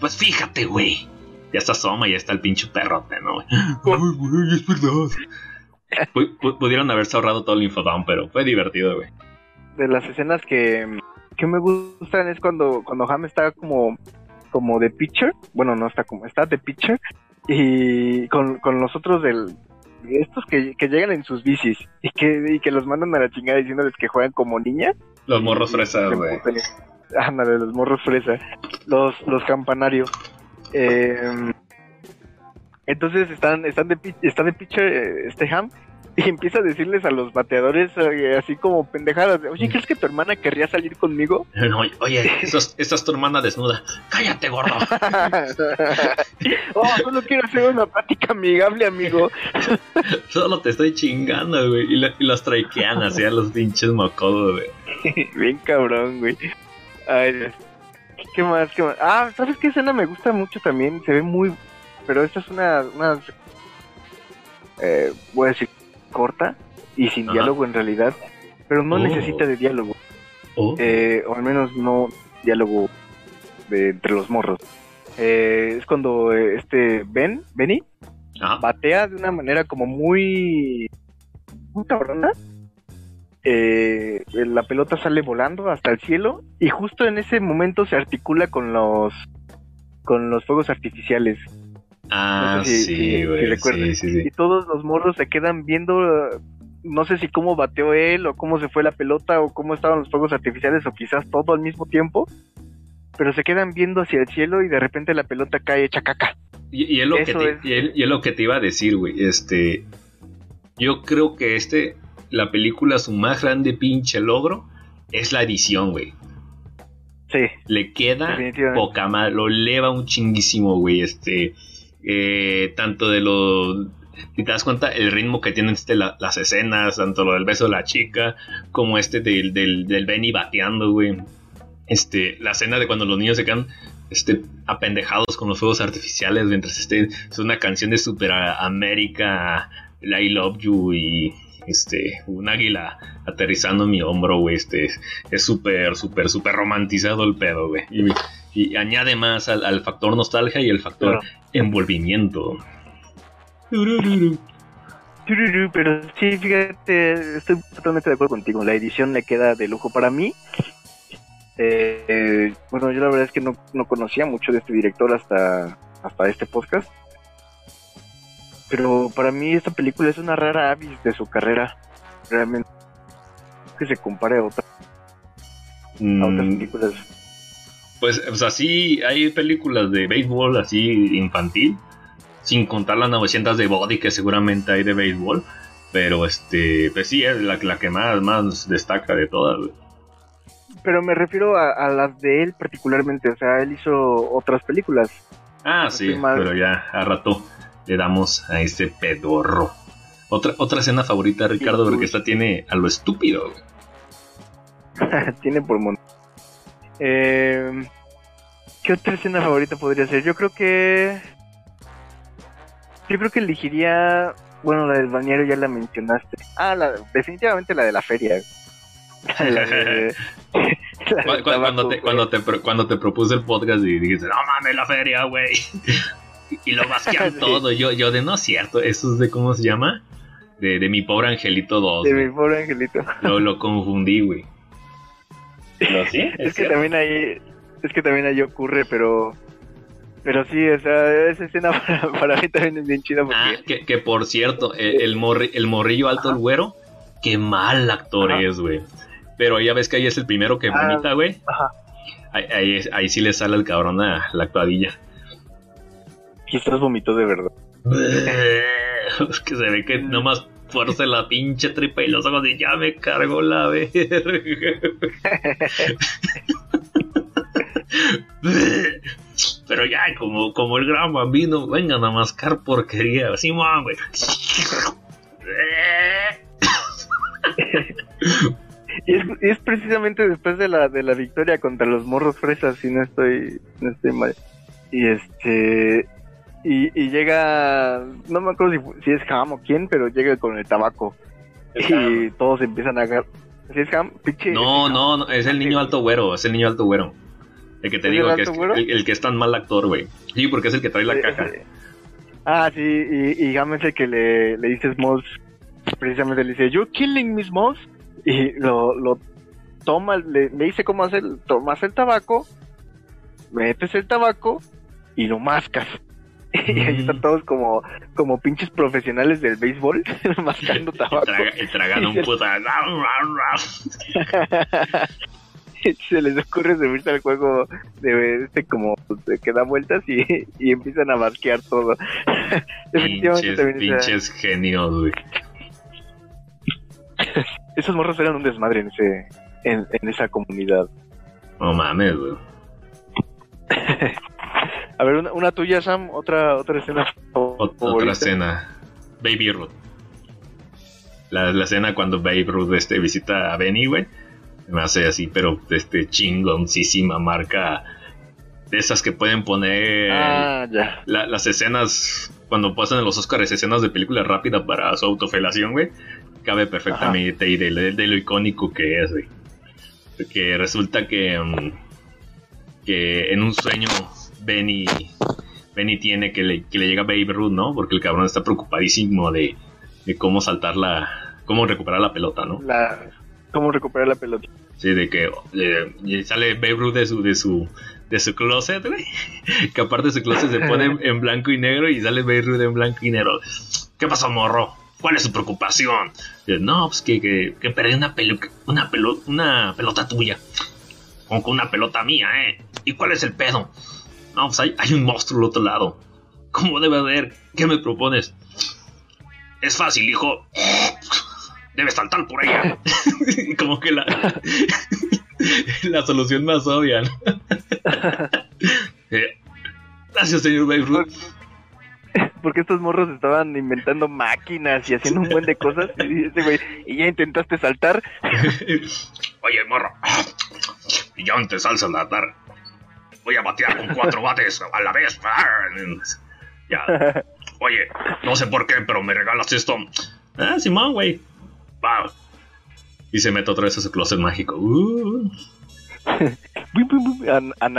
Pues fíjate, güey. Ya está asoma y ya está el pinche perrote, ¿no? Ay, güey, es verdad. Pu- pu- pudieron haberse ahorrado todo el infodump, pero fue divertido, güey. de las escenas que, que me gustan es cuando, cuando Ham está como, como de pitcher, bueno no está como, está de pitcher, y con, con los otros del, estos que, que llegan en sus bicis y que, y que los mandan a la chingada diciéndoles que juegan como niñas. Los morros fresas, Se güey. Ándale, los morros fresa, los, los campanarios. Eh, Entonces están, están de, pi- está de pitcher eh, este Ham y empieza a decirles a los bateadores eh, así como pendejadas. de, Oye, ¿crees que tu hermana querría salir conmigo? Oye, oye, esa es- tu hermana desnuda. Cállate, gordo. oh, solo quiero hacer una plática amigable, amigo. Solo te estoy chingando, güey. Y, lo- y los traiquean así a los pinches mocodos, güey. Bien cabrón, güey. Ay, Dios. ¿Qué más? ¿Qué más? Ah, ¿sabes qué escena me gusta mucho también? Se ve muy... Pero esta es una... una eh, voy a decir corta y sin Ajá. diálogo en realidad. Pero no Oh. necesita de diálogo. Oh, Eh, o al menos no diálogo de entre los morros. Eh, es cuando eh, este Ben, Benny, ajá. batea de una manera como muy muy cabrona. Eh, la pelota sale volando hasta el cielo y justo en ese momento se articula con los con los fuegos artificiales Ah, no sé si- sí, güey. sí, sí. y todos los morros se quedan viendo no sé si cómo bateó él o cómo se fue la pelota o cómo estaban los fuegos artificiales o quizás todo al mismo tiempo pero se quedan viendo hacia el cielo y de repente la pelota cae hecha caca Y, y es lo que te, es. y es- y es lo que te iba a decir, güey. Este. Yo creo que este. La película, su más grande pinche logro. Es la edición, güey. sí Le queda poca madre. Lo eleva un chinguísimo, güey. Este. eh, tanto de lo. Si te das cuenta, el ritmo que tienen este, la- las escenas, tanto lo del beso de la chica, como este del, del, del Benny bateando, güey. Este, la escena de cuando los niños se quedan este, apendejados con los fuegos artificiales mientras esté, es una canción de Super América, I Love You y este, un águila aterrizando en mi hombro, güey, este, es súper, súper, súper romantizado el pedo, güey. Y, y añade más al, al factor nostalgia y el factor Claro. envolvimiento. Pero sí, fíjate, estoy totalmente de acuerdo contigo. La edición le queda de lujo para mí. Eh, eh, bueno, yo la verdad es que no, no conocía mucho de este director hasta, hasta este podcast. Pero para mí esta película es una rara avis de su carrera. Realmente que se compare a, otra- a otras Mm, películas. Pues, o sea, sí hay películas de béisbol así infantil, sin contar las 900 de Body que seguramente hay de béisbol, pero este, pues sí, es la, la que más, más destaca de todas. Pero me refiero a, a las de él particularmente. O sea, él hizo otras películas. Ah, No sí, pero ya a rato le damos a este pedorro. Otra, otra escena favorita, Ricardo, porque esta tiene a lo estúpido. Tiene montón. Eh, ¿Qué otra escena favorita podría ser? Yo creo que. Yo creo que elegiría. Bueno, la del balneario ya la mencionaste. Ah, la, definitivamente la de la feria. La de- la de Cu- cu- Cuando, tabaco, te, cuando, te, cuando te propuse el podcast y dijiste, no mames, la feria, güey. Y lo vasquean Sí. todo. Yo, yo de no es cierto, eso es de cómo se llama. De, de mi pobre angelito 2. De güey. mi pobre angelito. Lo, lo confundí, güey. ¿Lo sí? Es que también ahí. Es que también ahí ocurre, pero. Pero sí, o sea, esa escena para, para mí también es bien chida porque. Ah, que, que por cierto, el, el, morri- el morrillo alto, el güero, qué mal actor Ajá. es, güey. Pero ya ves que ahí es el primero que Ah, vomita, güey. ajá. Ahí, ahí, sí le sale al cabrón a la actuadilla. Quizás vomitó de verdad. Es que se ve que nomás fuerza la pinche tripa y los ojos y ya me cargó la verga. Pero ya, como, como el gran bambino, vengan a mascar porquería. Así, man, güey. Y es, y es precisamente después de la, de la victoria contra los morros fresas, si no estoy, no estoy mal. Y este. Y, y llega. No me acuerdo si, es Ham o quién, pero llega con el tabaco. y todos empiezan a agarrar. Si es Ham, pinche. No, no, no, es el niño alto güero, es el niño alto güero. El que te ¿Es digo, el que es el, el que es tan mal actor, güey. Sí, porque es el que trae la Eh, caja. Ah, sí, y, y Ham es el que le, le dice Smalls. Precisamente le dice, ¿You killing me, Smalls? Y lo, lo toma, le, le dice cómo hacer, tomas el tabaco, metes el tabaco y lo mascas. Y ahí están todos como, como pinches profesionales del béisbol, mascando Y tabaco. traga- y tragan un puta. se les ocurre subirse al juego de este como de que da vueltas y, y empiezan a basquear todo. Definitivamente Pinches, pinches genios, güey. esos morros eran un desmadre en ese en, en esa comunidad. No mames, güey. A ver, una, una tuya, Sam, otra otra escena Ot- Otra escena. Baby Ruth. La, la escena cuando Baby Ruth este, visita a Benny, güey. Me hace así, pero este chingoncísima marca. De esas que pueden poner Ah, ya. la- las escenas. Cuando pasan en los Oscars escenas de película rápida para su autofelación, güey. Cabe perfectamente y de, de lo icónico que es, güey. Porque resulta que. mm, que en un sueño Benny Benny tiene que le, que le llega Baby Ruth, ¿no? Porque el cabrón está preocupadísimo de, de cómo saltar la. cómo recuperar la pelota, ¿no? La cómo recuperar la pelota. Sí, de que eh, sale Babe Ruth de su, de su, de su closet, güey. Que aparte su closet se pone en, blanco y negro y sale Babe Ruth en blanco y negro. ¿Qué pasó, morro? ¿Cuál es su preocupación? No, pues que, que, que perdí una, pelu- una, pelo- una pelota tuya. Con una pelota mía, ¿eh? ¿Y cuál es el pedo? No, pues hay, hay un monstruo al otro lado. ¿Cómo debe haber? ¿Qué me propones? Es fácil, hijo. Debes saltar por ella. Como que la, la solución más obvia, ¿no? Eh, Gracias, señor Babe Ruth. Porque estos morros estaban inventando máquinas y haciendo un buen de cosas. Y ese güey, y ya intentaste saltar. Oye, morro. Y yo antes al saltar. Voy a batear con cuatro bates a la vez. Ya. Oye, no sé por qué, pero me regalas esto. Ah, Simón, güey. Y se mete otra vez a su closet mágico. Uh. A.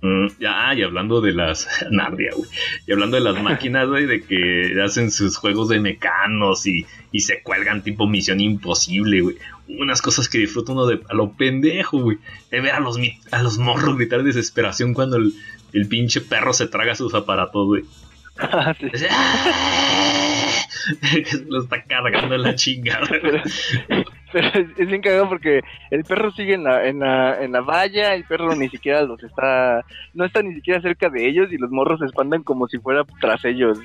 Mm, ya, y hablando de las. Narnia, güey. Y hablando de las máquinas, güey, de que hacen sus juegos de mecanos y, y se cuelgan tipo Misión Imposible, güey. Unas cosas que disfruta uno de a lo pendejo, güey. De ver a los, a los morros gritar de desesperación cuando el, el pinche perro se traga sus aparatos, güey. Ah, sí. "Ah". Lo está cargando la chingada. Pero, es, es bien cagado porque el perro sigue en la, en la, en la valla, el perro ni siquiera los está, no está ni siquiera cerca de ellos y los morros se espantan como si fuera tras ellos.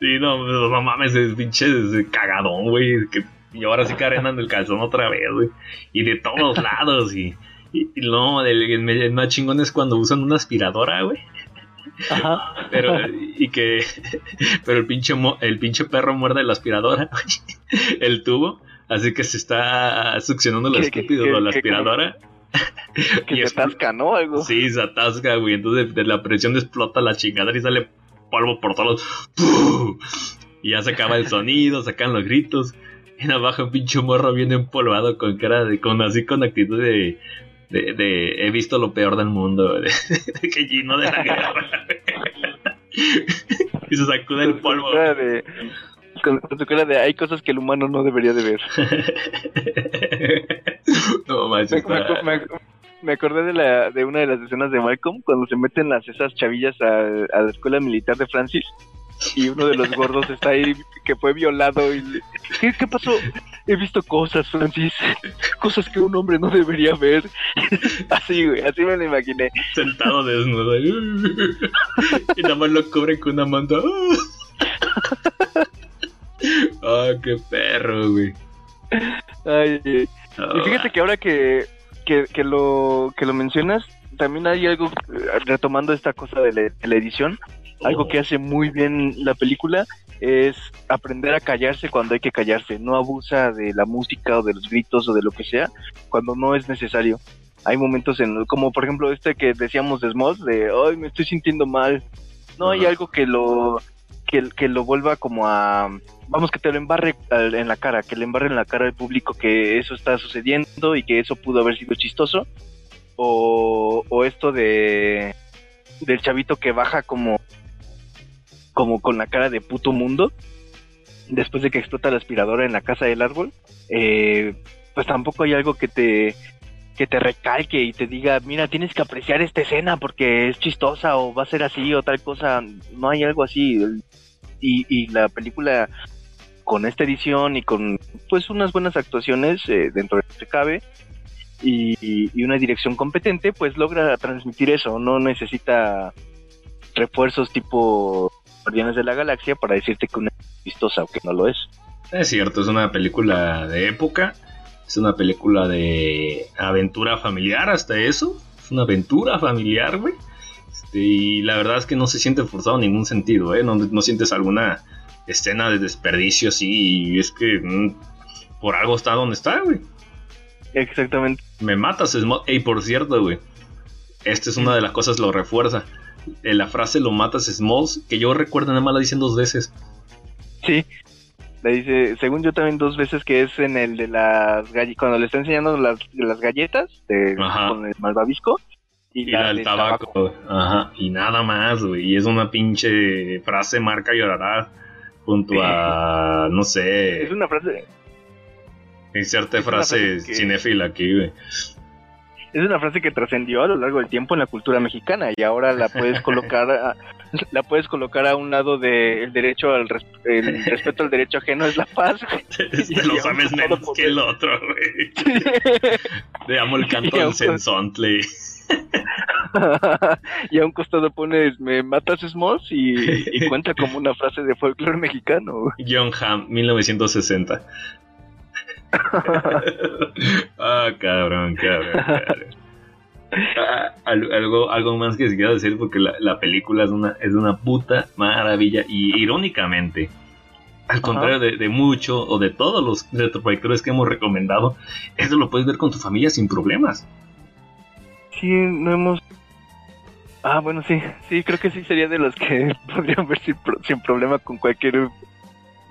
Sí, no, no, no mames, es pinche es cagadón, güey. que- Y ahora sí que arenan el calzón otra vez, güey. Y de todos lados, y. Y, y no, el, el- el más chingón es cuando usan una aspiradora, güey. Ajá. Pero, y que. Pero el pinche, mo- el pinche perro muerde la aspiradora, güey. El tubo. Así que se está succionando lo estúpido de la aspiradora. Que Y se atasca, ¿no? Algo. Sí, se atasca, güey. Entonces de la presión explota la chingadera y sale polvo por todos. ¡Pum! Y ya se acaba el sonido, sacan los gritos. Y en abajo un pinche morro bien empolvado con cara de, con así con actitud de, de, de he visto lo peor del mundo, de, de que Gino de la guerra. y se sacude el polvo. de, con, con su cara de hay cosas que el humano no debería de ver. no manches, Me, acordé de, la, de una de las escenas de Malcolm cuando se meten las esas chavillas a, a la escuela militar de Francis y uno de los gordos está ahí que fue violado y ¿qué, qué pasó? He visto cosas, Francis, cosas que un hombre no debería ver. así, güey, así me lo imaginé. sentado desnudo. y nada más lo cubren con una manta. Ah, qué perro, güey. Ay, Ah, y fíjate que ahora que, que, que lo, que lo mencionas, también hay algo, eh, retomando esta cosa de la, de la edición, algo que hace muy bien la película es aprender a callarse cuando hay que callarse. No abusa de la música o de los gritos o de lo que sea cuando no es necesario. Hay momentos en, como por ejemplo este que decíamos de Smoth, de, ay, me estoy sintiendo mal. No hay algo que lo, que, que lo vuelva como a, vamos, que te lo embarre en la cara, que le embarre en la cara al público que eso está sucediendo y que eso pudo haber sido chistoso. O, o esto de, del chavito que baja como como con la cara de puto mundo después de que explota la aspiradora en la casa del árbol eh, pues tampoco hay algo que te que te recalque y te diga mira tienes que apreciar esta escena porque es chistosa o va a ser así o tal cosa no hay algo así y, y la película con esta edición y con pues unas buenas actuaciones eh, dentro de lo que cabe y, y una dirección competente, pues logra transmitir eso. No necesita refuerzos tipo Guardianes de la Galaxia para decirte que una es vistosa o que no lo es. Es cierto, es una película de época, es una película de aventura familiar, hasta eso. Es una aventura familiar, güey. Este, y la verdad es que no se siente forzado en ningún sentido, ¿eh? No, no sientes alguna escena de desperdicio así, y es que mm, por algo está donde está, güey. Exactamente. Me matas, Smalls. Ey, por cierto, güey. Esta es una de las cosas, lo refuerza. Eh, la frase lo matas, Smalls, que yo recuerdo nada más la dicen dos veces. Sí. Le dice, según yo también dos veces que es en el de las galletas, cuando le está enseñando las, las galletas de, con el malvavisco y, Y la del tabaco. Ajá. Y nada más, güey. Y es una pinche frase marca llorará junto a, no sé, Es una frase, inserte es frase frase que- cinéfila aquí, güey. es una frase que trascendió a lo largo del tiempo en la cultura mexicana y ahora la puedes colocar a, la puedes colocar a un lado del derecho al res- el respeto al derecho ajeno es la paz. güey. Te lo sabes menos que el otro, güey. Te amo el canto aún- sensontle. y a un costado pones me matas Smalls y, y cuenta como una frase de folclore mexicano. John Hamm, 1960. ah, cabrón, cabrón, cabrón. Ah, al- algo, algo más que se decir porque la, la película es una, es una puta maravilla y irónicamente, al contrario de, de mucho o de todos los retroproyectores que hemos recomendado, eso lo puedes ver con tu familia sin problemas. Sí, no hemos... Ah, bueno, sí, sí, creo que sí sería de los que podrían ver sin, sin problema con cualquier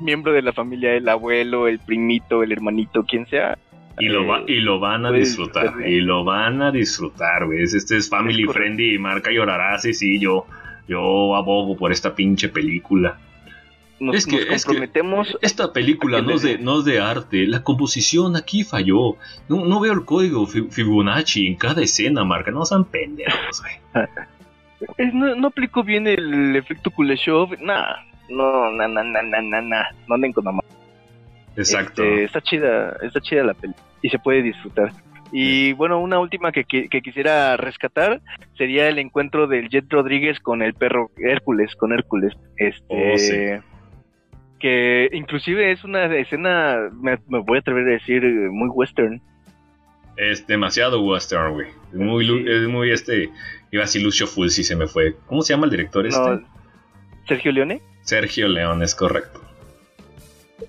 miembro de la familia, el abuelo, el primito, el hermanito, quien sea. Y lo, va- y lo van a disfrutar, y lo van a disfrutar, güey. Es- Este es family Es friendly y marca llorará, sí, sí, yo, yo abogo por esta pinche película. Nos, Es que- nos es que- comprometemos... Esta película ¿A no es, de, no es de arte, la composición aquí falló. No, no veo el código Fi- Fibonacci en cada escena, marca, no sean pendejos, güey. No, no aplico bien el efecto Kuleshov. Nah, no, na, na, na, na, na, na. No anden con mamá. Exacto. Este, está chida, está chida la peli y se puede disfrutar. Y bueno, una última que, que- que quisiera rescatar sería el encuentro del Jet Rodríguez con el perro Hércules, con Hércules. Este, Oh, sí. Que inclusive es una escena, me, me voy a atrever a decir, eh, muy western. Es demasiado western, güey. Es muy, Sí. es muy este. Iba a decir Lucio Fulci, se me fue. ¿Cómo se llama el director este? No, Sergio Leone, Sergio León, es correcto.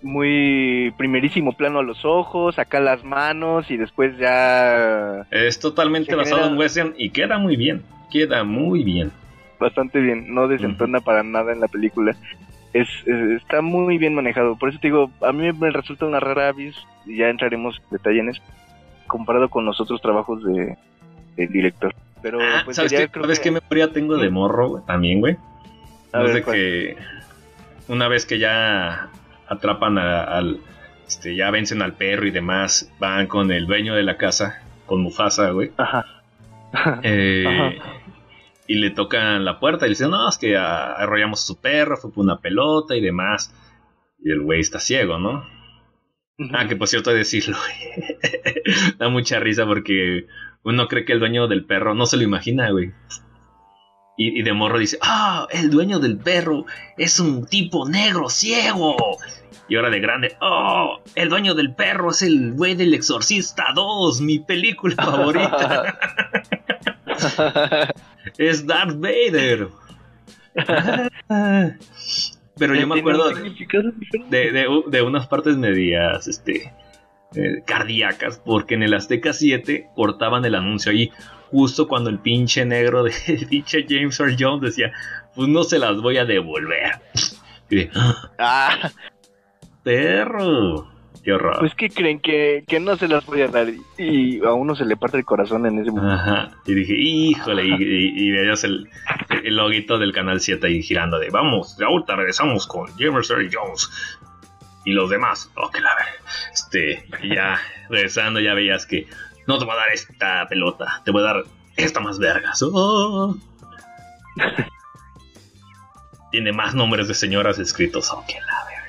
muy primerísimo plano a los ojos, acá las manos y después ya Es totalmente basado genera- en western y queda muy bien. Queda muy bien. bastante bien, no desentona para nada en la película. Es, es- está muy bien manejado, por eso te digo, a mí me resulta una rara avis, y ya entraremos en detalle en eso, comparado con los otros trabajos de del director. Pero Ah, pues ¿Sabes, qué, creo ¿sabes que- qué memoria tengo de Sí. morro güey? también, güey? A No es ver, de ¿cuál? que una vez que ya atrapan a- al. Este, ya vencen al perro y demás, van con el dueño de la casa, con Mufasa, güey. Ajá. Eh, Ajá. Y le tocan la puerta y le dicen, no, es que arrollamos a su perro, fue por una pelota y demás. Y el güey está ciego, ¿no? Ah, que por cierto de decirlo, da mucha risa porque uno cree que el dueño del perro no se lo imagina, güey. Y, y de morro dice, ah, el dueño del perro es un tipo negro ciego. Y ahora de grande, oh, el dueño del perro es el güey del Exorcista 2, mi película favorita. es Darth Vader. Pero yo me acuerdo de, de, unas partes medias este, eh, cardíacas, porque en el Azteca 7 cortaban el anuncio ahí, justo cuando el pinche negro de el pinche James Earl Jones decía, pues no se las voy a devolver. Y de, "Ah, Ah, perro, qué horror. pues que creen que, que no se las voy a dar y a uno se le parte el corazón en ese momento. Ajá. Y dije, híjole, y, y, y veías el, el loguito del canal 7 ahí girando de, vamos, ahorita regresamos con James Earl Jones y los demás. Oh, que la ver. Este, ya regresando ya veías que no te voy a dar esta pelota, te voy a dar esta más vergas. Oh. Tiene más nombres de señoras escritos. Oh, que la ver.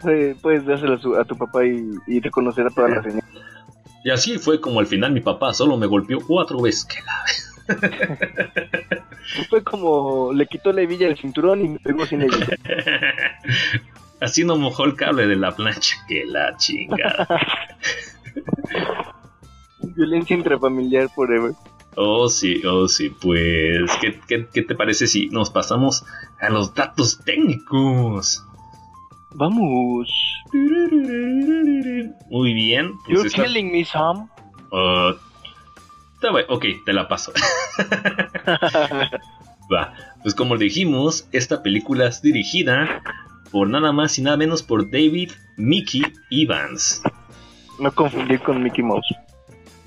Puedes, puedes dárselo a, a tu papá y, y reconocer a todas las señoras. Y así fue como al final mi papá solo me golpeó cuatro veces. Que la... Fue como le quitó la hebilla del cinturón y me pegó sin hebilla. Así no mojó el cable de la plancha. Que la chingada. Violencia intrafamiliar forever. Oh, sí, oh, sí. Pues, ¿qué, qué, qué te parece si nos pasamos a los datos técnicos? Vamos. Muy bien. pues You're esta- killing me, Sam. Uh, está bueno, ok, te la paso. Va, pues como dijimos, esta película es dirigida por nada más y nada menos por David Mickey Evans. No confundir con Mickey Mouse.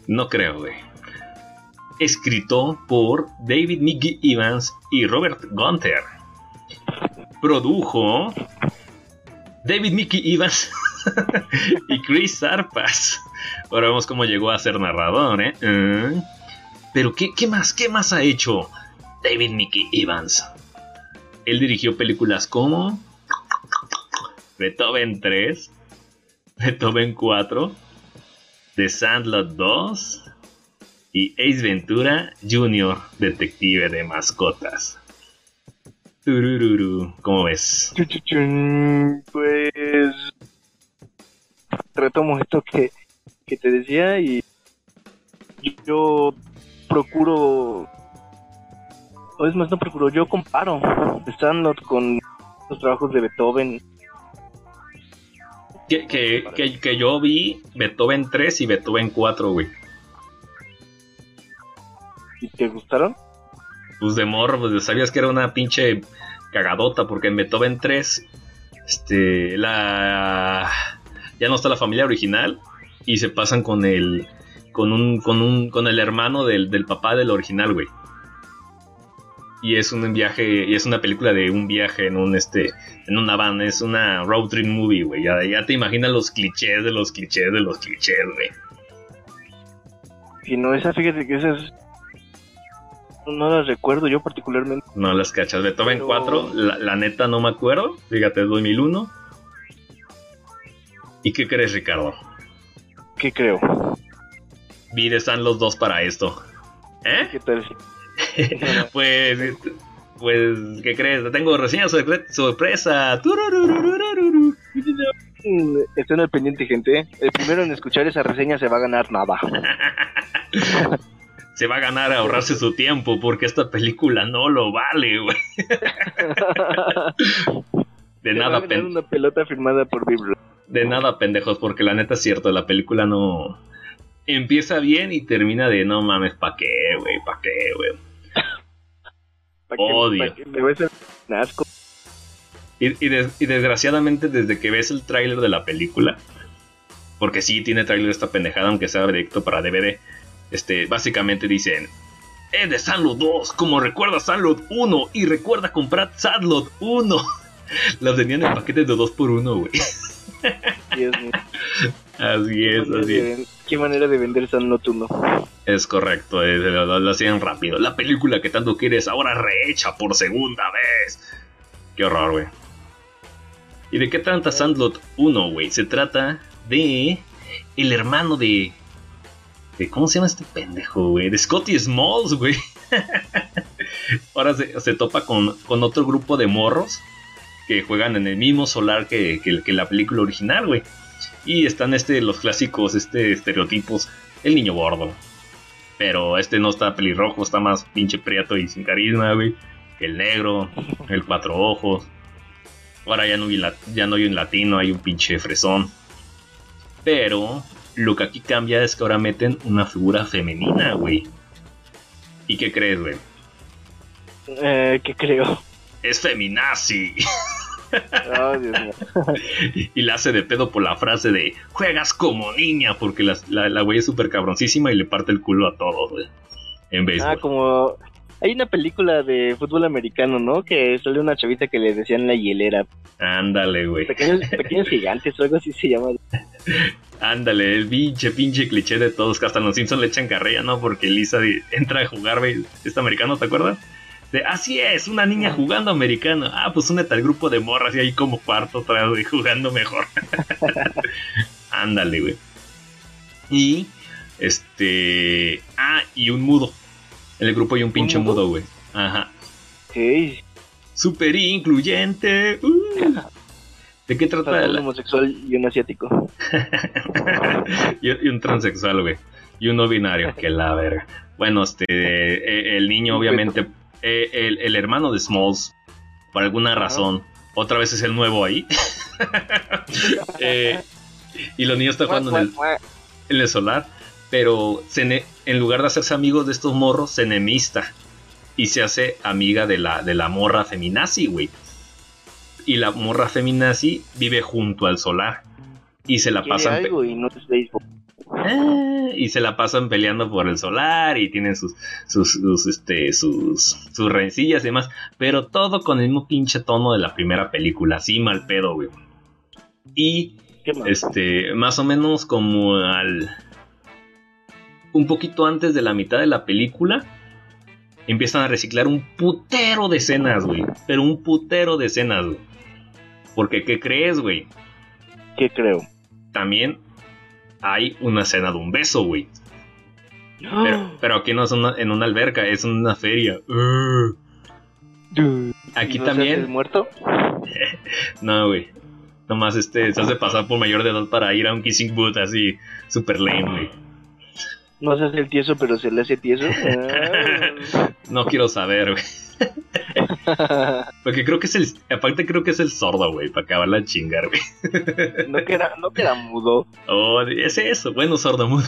No creo, güey. Escrito por David Mickey Evans y Robert Gunther. Produjo David Mickey Evans y Chris Arpas. Ahora vemos cómo llegó a ser narrador, ¿eh? Mm. Pero ¿qué, qué más? ¿Qué más ha hecho David Mickey Evans? Él dirigió películas como Beethoven 3, Beethoven 4, The Sandlot 2 y Ace Ventura Jr., detective de mascotas. Turururu, ¿cómo ves? Pues retomo esto que, que te decía y yo procuro o es más no procuro yo comparo Sandlot con los trabajos de Beethoven Que, que, que, que yo vi Beethoven 3 y Beethoven 4, güey. y te gustaron Pues de morro, pues sabías que era una pinche cagadota, porque en Beethoven 3, este, la... Ya no está la familia original y se pasan con el... Con un, con un, con el hermano del, del papá del original, güey. Y es un viaje, y es una película de un viaje en un, este, en una van, es una road trip movie, güey. Ya, ya te imaginas los clichés de los clichés de los clichés, güey. y no esa fíjate que esas no las recuerdo yo particularmente No las cachas. Beethoven Pero- 4, la, la neta no me acuerdo. Fíjate, 2001. ¿Y qué crees, Ricardo? ¿qué creo? Vi están los dos para esto. ¿Eh? ¿qué tal? Pues, pues, ¿qué crees? Te Tengo reseña sorpre- sorpresa. Estén al pendiente gente el primero en escuchar esa reseña se va a ganar nada Se va a ganar a ahorrarse su tiempo porque esta película no lo vale, güey. De Se nada, ganar pen- una pelota firmada por Vibro De nada, pendejos, porque la neta es cierto, la película no... Empieza bien y termina de no mames, ¿pa' qué, güey? ¿Pa' qué, güey? Pa' Odio. pa' que me ves el asco Y, y des- y desgraciadamente desde que ves el tráiler de la película, porque sí tiene tráiler esta pendejada, aunque sea directo para DVD, este, básicamente dicen... Es de Sandlot 2, como recuerda Sandlot 1 y recuerda comprar Sandlot 1. Las venían en paquetes de 2 por 1 güey. Dios mío. Así es, así es. Qué manera de vender Sandlot uno. Es correcto, es- lo, lo- lo hacían rápido. La película que tanto quieres ahora rehecha por segunda vez. Qué horror, güey. ¿Y de qué trata Sandlot 1, güey? Se trata de el hermano de... ¿Cómo se llama este pendejo, güey? De Scotty Smalls, güey. ahora se, se topa con, con otro grupo de morros que juegan en el mismo solar que, que- la película original, güey. Y están este, los clásicos este, estereotipos. El niño gordo. Pero este no está pelirrojo, está más pinche prieto y sin carisma, güey. El negro, el cuatro ojos. Ahora ya no, hay ya no hay un latino, hay un pinche fresón. Pero lo que aquí cambia es que ahora meten una figura femenina, güey. ¿Y qué crees, güey? Eh, ¿Qué creo? Es feminazi. Oh, Dios mío. y la hace de pedo por la frase de juegas como niña, porque la, la, la güey es súper cabroncísima y le parte el culo a todos, güey. En Ah, como. Hay una película de fútbol americano, ¿no? Que sale una chavita que le decían la hielera. Ándale, güey. Pequeños, pequeños gigantes o algo así se llama. Ándale, el pinche, pinche cliché de todos, que hasta los Simpsons le echan carrilla, ¿no? Porque Lisa entra a jugar, güey, este americano, ¿te acuerdas? De, así es, una niña jugando americano. Ah, pues únete al grupo de morras y ahí como cuarto atrás, güey, jugando mejor. Ándale, güey. Y Este. Ah, y un mudo. En el grupo hay un pinche mudo? mudo, güey. Ajá. Ok. Super incluyente. Uh. ¿De qué trata un la- homosexual y un asiático. y, y un transexual, güey. Y un no binario, que la verga. Bueno, este, eh, el niño, obviamente, eh, el, el hermano de Smalls, por alguna razón, otra vez es el nuevo ahí. Eh, y los niños están jugando en el, en el solar, pero se ne- en lugar de hacerse amigos de estos morros, se enemista y se hace amiga de la, de la morra feminazi, güey. Y la morra feminazi vive junto al solar y se la pasan. y no. Ah, y se la pasan peleando por el solar y tienen sus sus sus, este sus sus rencillas y demás, pero todo con el mismo pinche tono de la primera película, así mal pedo, güey. Y este más o menos como al un poquito antes de la mitad de la película empiezan a reciclar un putero de escenas, güey, pero un putero de escenas, güey. Porque ¿qué crees, güey? ¿Qué creo? También hay una escena de un beso, güey. Pero, pero aquí no es una- en una alberca, es en una feria. Uh. Aquí ¿Y no también. muerto? No, güey. Nomás este, se hace pasar por mayor de edad para ir a un kissing booth así, super lame, güey. No se hace el tieso, pero se le hace tieso. No quiero saber, güey. Porque creo que es el. Aparte, creo que es el sordo, güey, para acabarla de chingar, güey. no, que era, no que era mudo. Oh, es eso, bueno, sordo mudo.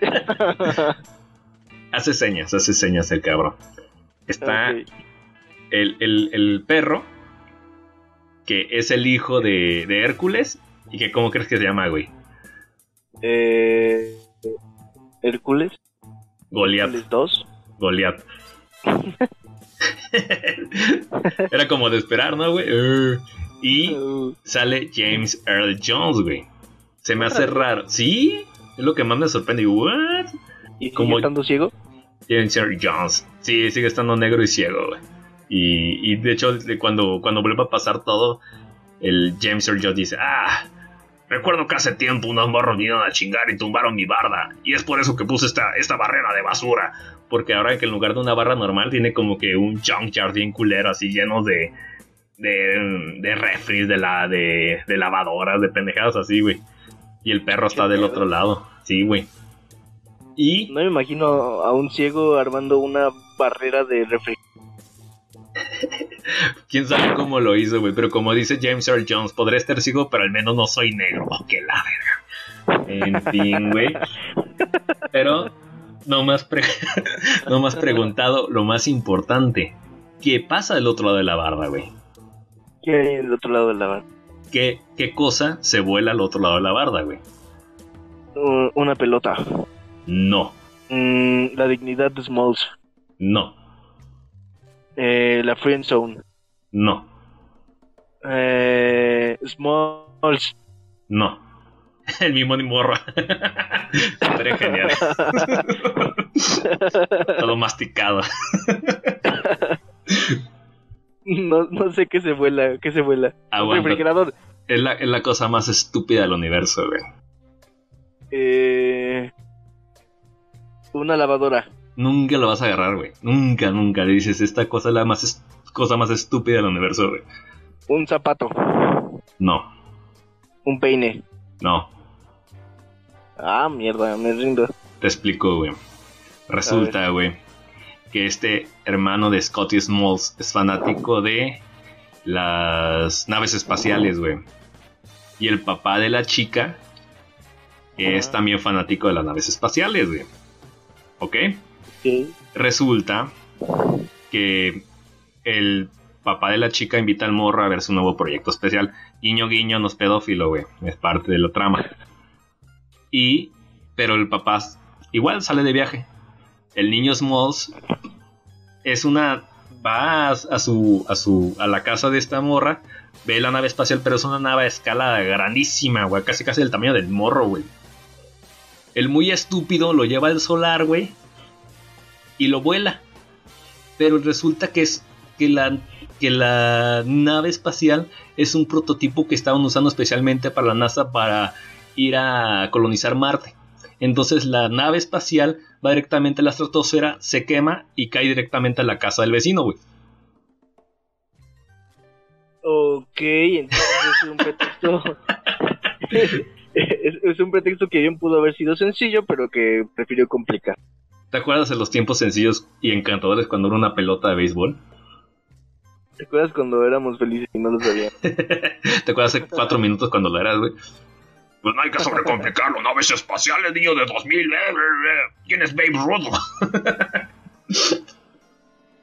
hace señas, hace señas el cabrón. Está. El, el- el perro, que es el hijo de, de Hércules, y que cómo crees que se llama, güey. Eh, Hércules. Goliat, Hércules 2. Goliat. Era como de esperar, ¿no, güey? Uh, y Uh, sale James Earl Jones, güey. Se me hace raro. ¿Sí? Es lo que más me sorprende. ¿What? ¿Y sigue como- estando ciego? James Earl Jones. Sí, sigue estando negro y ciego, güey. Y, y de hecho, cuando, cuando vuelva a pasar todo, el James Earl Jones dice, ah, recuerdo que hace tiempo unos morros vinieron a chingar y tumbaron mi barda. Y es por eso que puse esta, esta barrera de basura. Porque ahora que en lugar de una barra normal tiene como que un junkyard bien culero así lleno de... De, de refris, de, la, de, de lavadoras, de pendejadas así, güey. Y el perro está del otro lado. Sí, güey. Y No me imagino a un ciego armando una barrera de refri. Quién sabe cómo lo hizo, güey. Pero como dice James Earl Jones, podré estar ciego, pero al menos no soy negro. Oh, que la verga. En fin, güey. Pero no más, pre- no más preguntado lo más importante. ¿Qué pasa del otro lado de la barda, güey? ¿Qué hay del otro lado de la barra? ¿Qué, ¿Qué cosa se vuela al otro lado de la barda, güey? Una pelota. No, Mm, la dignidad de Smalls. no, Eh, la Friend Zone. no, Eh, Smalls. no. El mismo ni morra. Estaría genial. Todo masticado. No, no sé qué se vuela. ¿Qué se vuela? Aguanta. refrigerador. Es la, es la cosa más estúpida del universo, güey. Eh, una lavadora. Nunca lo vas a agarrar, güey. Nunca, nunca. Le dices, esta cosa es la más cosa más estúpida del universo, güey. Un zapato. No, Un peine. no. Ah, mierda, me rindo. Te explico, güey. Resulta, güey, que este hermano de Scotty Smalls es fanático de las naves espaciales, güey. Y el papá de la chica es también fanático de las naves espaciales, güey. ¿Ok? Resulta que el papá de la chica invita al morro a ver su nuevo proyecto especial. Guiño, guiño, no es pedófilo, güey. Es parte de la trama. Y, pero el papá igual sale de viaje. El niño Smalls es una. Va a, a su, a su. a la casa de esta morra. Ve la nave espacial, pero es una nave a escala grandísima, güey. Casi casi del tamaño del morro, güey. El muy estúpido lo lleva al solar, güey. Y lo vuela. Pero resulta que es. que la. que la nave espacial es un prototipo que estaban usando especialmente para la NASA para ir a colonizar Marte. Entonces la nave espacial va directamente a la estratosfera, se quema y cae directamente a la casa del vecino, güey. Ok, entonces es un pretexto. es, es un pretexto que bien pudo haber sido sencillo, pero que prefirió complicar. ¿Te acuerdas de los tiempos sencillos y encantadores cuando era una pelota de béisbol? ¿Te acuerdas cuando éramos felices y no lo sabíamos? ¿Te acuerdas hace cuatro minutos cuando lo eras, güey? Pues no hay que sobrecomplicarlo, naves espaciales, niño de 2000, eh, eh, eh. ¿quién es Babe Ruth?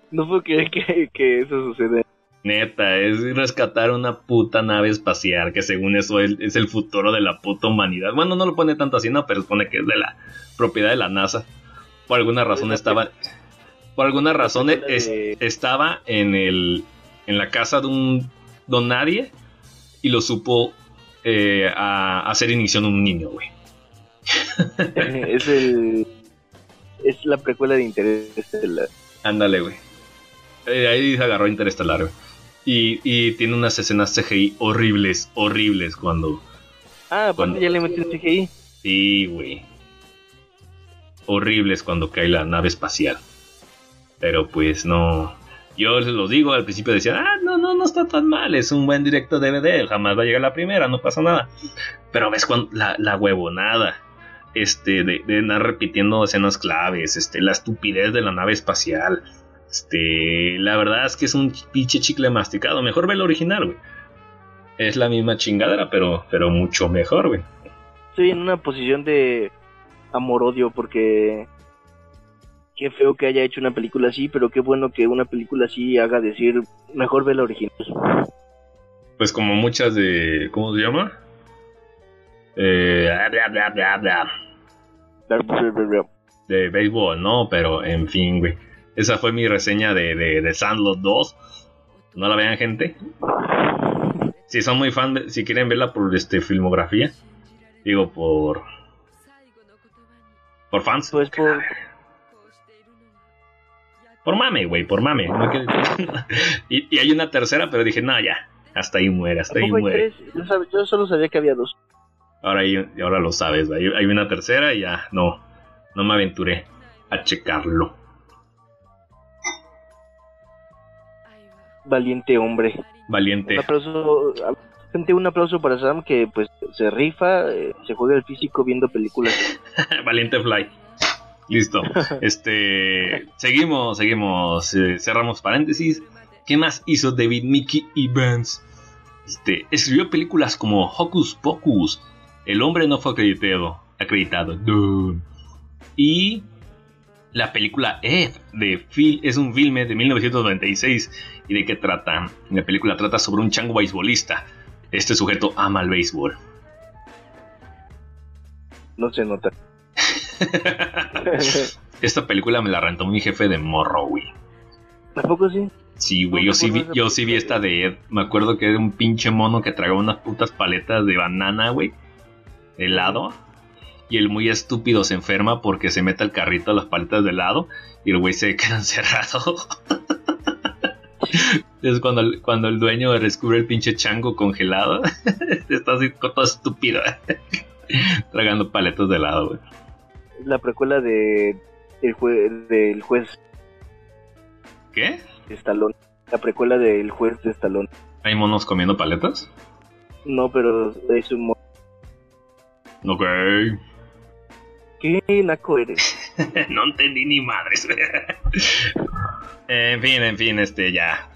No puedo creer que, que eso sucede. Neta, es rescatar una puta nave espacial que según eso es, es el futuro de la puta humanidad. Bueno, no lo pone tanto así, no, pero pone que es de la propiedad de la NASA. Por alguna razón estaba... Por alguna razón es- estaba en el en la casa de un don nadie y lo supo eh, a hacer inicio en un niño, güey. es el. Es la precuela de interés estelar. Ándale, güey. Eh, ahí se agarró Interestelar, güey. Y, y tiene unas escenas CGI horribles, horribles cuando... Ah, pues Cuando- ya le metí un CGI. Sí, güey. Horribles cuando cae la nave espacial. Pero pues no... Yo les lo digo, al principio decían, ah, no, no, no está tan mal, es un buen directo DVD, jamás va a llegar la primera, no pasa nada. Pero ves cuando la, la huevonada, este, de, de andar repitiendo escenas claves, este, la estupidez de la nave espacial, este, la verdad es que es un pinche chicle masticado, mejor ve el original, güey. Es la misma chingadera, pero, pero mucho mejor, güey. Estoy en una posición de amor-odio porque. Qué feo que haya hecho una película así, pero qué bueno que una película así haga decir mejor ve la original. pues como muchas de ¿cómo se llama? Eh, bla, bla, bla, bla, de béisbol, ¿no? Pero en fin, güey. Esa fue mi reseña de, de, de Sandlot 2. No la vean, gente. Si son muy fan, de- si quieren verla por este filmografía, digo por por fans, Pues por. por mame, güey, por mame. no y, y hay una tercera, pero dije, no, ya, hasta ahí muere, hasta ahí ¿Tampoco hay muere. tres? Yo, sab- yo solo sabía que había dos. Ahora, hay- ahora lo sabes, hay, hay una tercera y ya no, no me aventuré a checarlo. Valiente hombre. Valiente. Un aplauso. Gente, un aplauso para Sam que pues se rifa, eh, se juega el físico viendo películas. Valiente Fly. Listo. Este, seguimos, seguimos, eh, cerramos paréntesis. ¿Qué más hizo David Mickey Evans? Este, escribió películas como Hocus Pocus. El hombre no fue acreditado, acreditado. Duh. Y la película Ed de Phil es un filme de 1996 y de qué trata. La película trata sobre un chango beisbolista. Este sujeto ama el béisbol. No se nota. Esta película me la rentó mi jefe de morro, güey. ¿Tampoco sí? Sí, güey, yo sí vi, yo sí vi esta de Ed. Me acuerdo que era un pinche mono que tragaba unas putas paletas de banana, güey. De helado. Y el muy estúpido se enferma porque se mete al carrito a las paletas de helado. Y el güey se queda encerrado. Es cuando el, cuando el dueño descubre el pinche chango congelado. Está así todo estúpido. Tragando paletas de helado, güey. La precuela de el jue- del juez ¿Qué? de Stallone. La precuela del juez de Stallone. ¿Hay monos comiendo paletas? No, pero es un... mo- Ok. ¿Qué naco eres? no entendí ni madres. En fin, en fin, este ya.